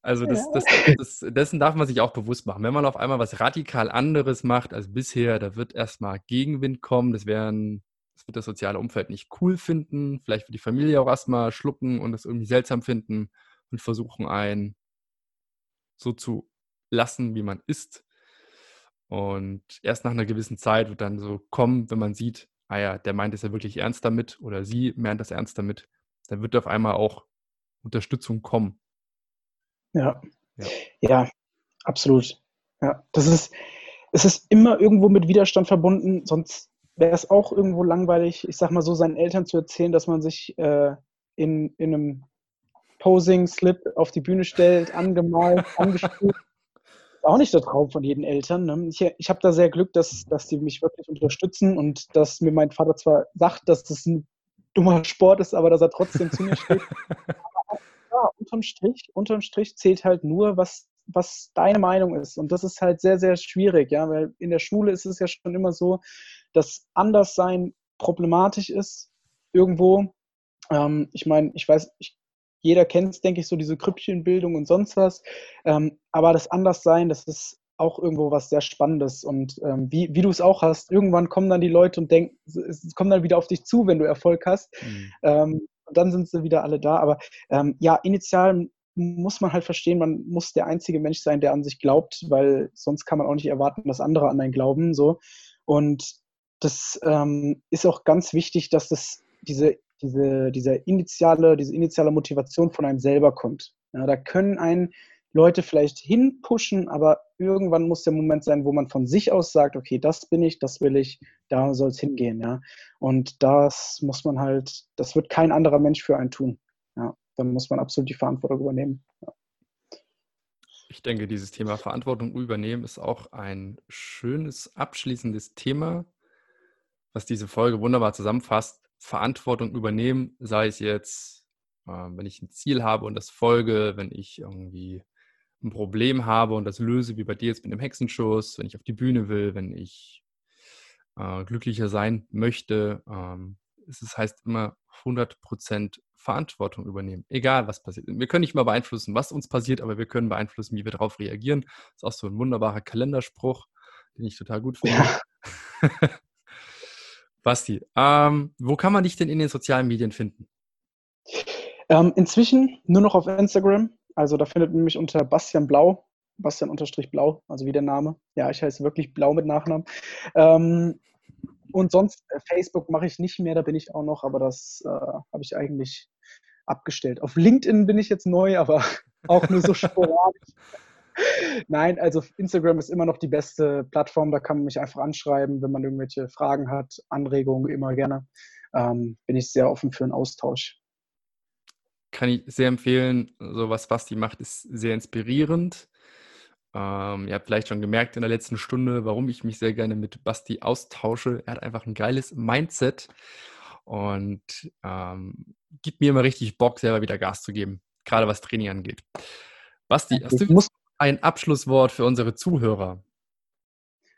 Also das, das, das, dessen darf man sich auch bewusst machen. Wenn man auf einmal was radikal anderes macht als bisher, da wird erstmal Gegenwind kommen, das, werden, das wird das soziale Umfeld nicht cool finden, vielleicht wird die Familie auch erstmal schlucken und das irgendwie seltsam finden. und versuchen einen so zu lassen, wie man ist. Und erst nach einer gewissen Zeit wird dann so kommen, wenn man sieht, ah ja, der meint es ja wirklich ernst damit oder sie meint das ernst damit, dann wird auf einmal auch Unterstützung kommen. Ja. Ja, ja absolut. Ja, das ist, es ist immer irgendwo mit Widerstand verbunden, sonst wäre es auch irgendwo langweilig, ich sag mal so, seinen Eltern zu erzählen, dass man sich äh, in, in einem Posing-Slip auf die Bühne stellt, angemalt, angespielt. Auch nicht der Traum von jedem Eltern. Ne? Ich, ich habe da sehr Glück, dass, dass die mich wirklich unterstützen und dass mir mein Vater zwar sagt, dass das ein dummer Sport ist, aber dass er trotzdem zu mir steht. aber ja, unterm Strich, unterm Strich zählt halt nur, was, was deine Meinung ist. Und das ist halt sehr, sehr schwierig, ja, weil in der Schule ist es ja schon immer so, dass Anderssein problematisch ist irgendwo. Ähm, ich meine, ich weiß, ich, jeder kennt es, denke ich, so diese Krüppchenbildung und sonst was. Ähm, aber das Anderssein, das ist auch irgendwo was sehr Spannendes. Und ähm, wie, wie du es auch hast, irgendwann kommen dann die Leute und denken, es kommen dann wieder auf dich zu, wenn du Erfolg hast. Mhm. Ähm, und dann sind sie wieder alle da. Aber ähm, ja, initial muss man halt verstehen, man muss der einzige Mensch sein, der an sich glaubt, weil sonst kann man auch nicht erwarten, dass andere an einen glauben. So. Und das ähm, ist auch ganz wichtig, dass das diese, diese, diese, initiale, diese initiale Motivation von einem selber kommt. Ja, da können einen Leute vielleicht hinpushen, aber irgendwann muss der Moment sein, wo man von sich aus sagt, okay, das bin ich, das will ich, da soll es hingehen, ja. Und das muss man halt, das wird kein anderer Mensch für einen tun. Ja, dann muss man absolut die Verantwortung übernehmen. Ja. Ich denke, dieses Thema Verantwortung übernehmen ist auch ein schönes abschließendes Thema, was diese Folge wunderbar zusammenfasst. Verantwortung übernehmen, sei es jetzt, äh, wenn ich ein Ziel habe und das folge, wenn ich irgendwie ein Problem habe und das löse, wie bei dir jetzt mit dem Hexenschuss, wenn ich auf die Bühne will, wenn ich äh, glücklicher sein möchte. Ähm, es heißt immer 100% Verantwortung übernehmen, egal was passiert. Wir können nicht mal beeinflussen, was uns passiert, aber wir können beeinflussen, wie wir darauf reagieren. Das ist auch so ein wunderbarer Kalenderspruch, den ich total gut finde. Ja. Basti, ähm, wo kann man dich denn in den sozialen Medien finden? Ähm, inzwischen nur noch auf Instagram. Also da findet man mich unter Bastian Blau, Bastian unterstrich Blau, also wie der Name. Ja, ich heiße wirklich Blau mit Nachnamen. Ähm, und sonst äh, Facebook mache ich nicht mehr, da bin ich auch noch, aber das äh, habe ich eigentlich abgestellt. Auf LinkedIn bin ich jetzt neu, aber auch nur so sporadisch. Nein, also Instagram ist immer noch die beste Plattform. Da kann man mich einfach anschreiben, wenn man irgendwelche Fragen hat, Anregungen, immer gerne. Ähm, bin ich sehr offen für einen Austausch. Kann ich sehr empfehlen. So was Basti macht, ist sehr inspirierend. Ähm, ihr habt vielleicht schon gemerkt in der letzten Stunde, warum ich mich sehr gerne mit Basti austausche. Er hat einfach ein geiles Mindset und ähm, gibt mir immer richtig Bock, selber wieder Gas zu geben, gerade was Training angeht. Basti, hast du ein Abschlusswort für unsere Zuhörer?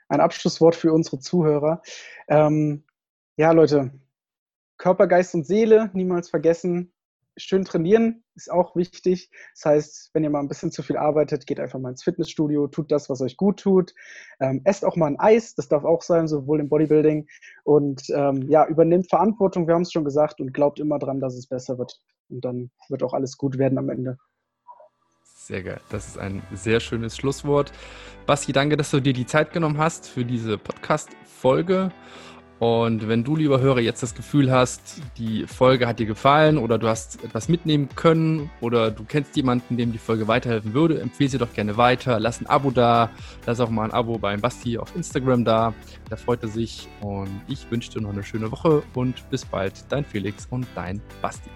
Ein Abschlusswort für unsere Zuhörer. Ähm, ja, Leute, Körper, Geist und Seele niemals vergessen schön trainieren ist auch wichtig. Das heißt, wenn ihr mal ein bisschen zu viel arbeitet, geht einfach mal ins Fitnessstudio, tut das, was euch gut tut. Ähm, esst auch mal ein Eis, das darf auch sein, sowohl im Bodybuilding. Und ähm, ja, übernimmt Verantwortung, wir haben es schon gesagt, und glaubt immer dran, dass es besser wird. Und dann wird auch alles gut werden am Ende. Sehr geil. Das ist ein sehr schönes Schlusswort. Basti, danke, dass du dir die Zeit genommen hast für diese Podcast-Folge. Und wenn du, lieber Hörer, jetzt das Gefühl hast, die Folge hat dir gefallen oder du hast etwas mitnehmen können oder du kennst jemanden, dem die Folge weiterhelfen würde, empfehle sie doch gerne weiter. Lass ein Abo da, lass auch mal ein Abo beim Basti auf Instagram da. Da freut er sich. Und ich wünsche dir noch eine schöne Woche und bis bald. Dein Felix und dein Basti.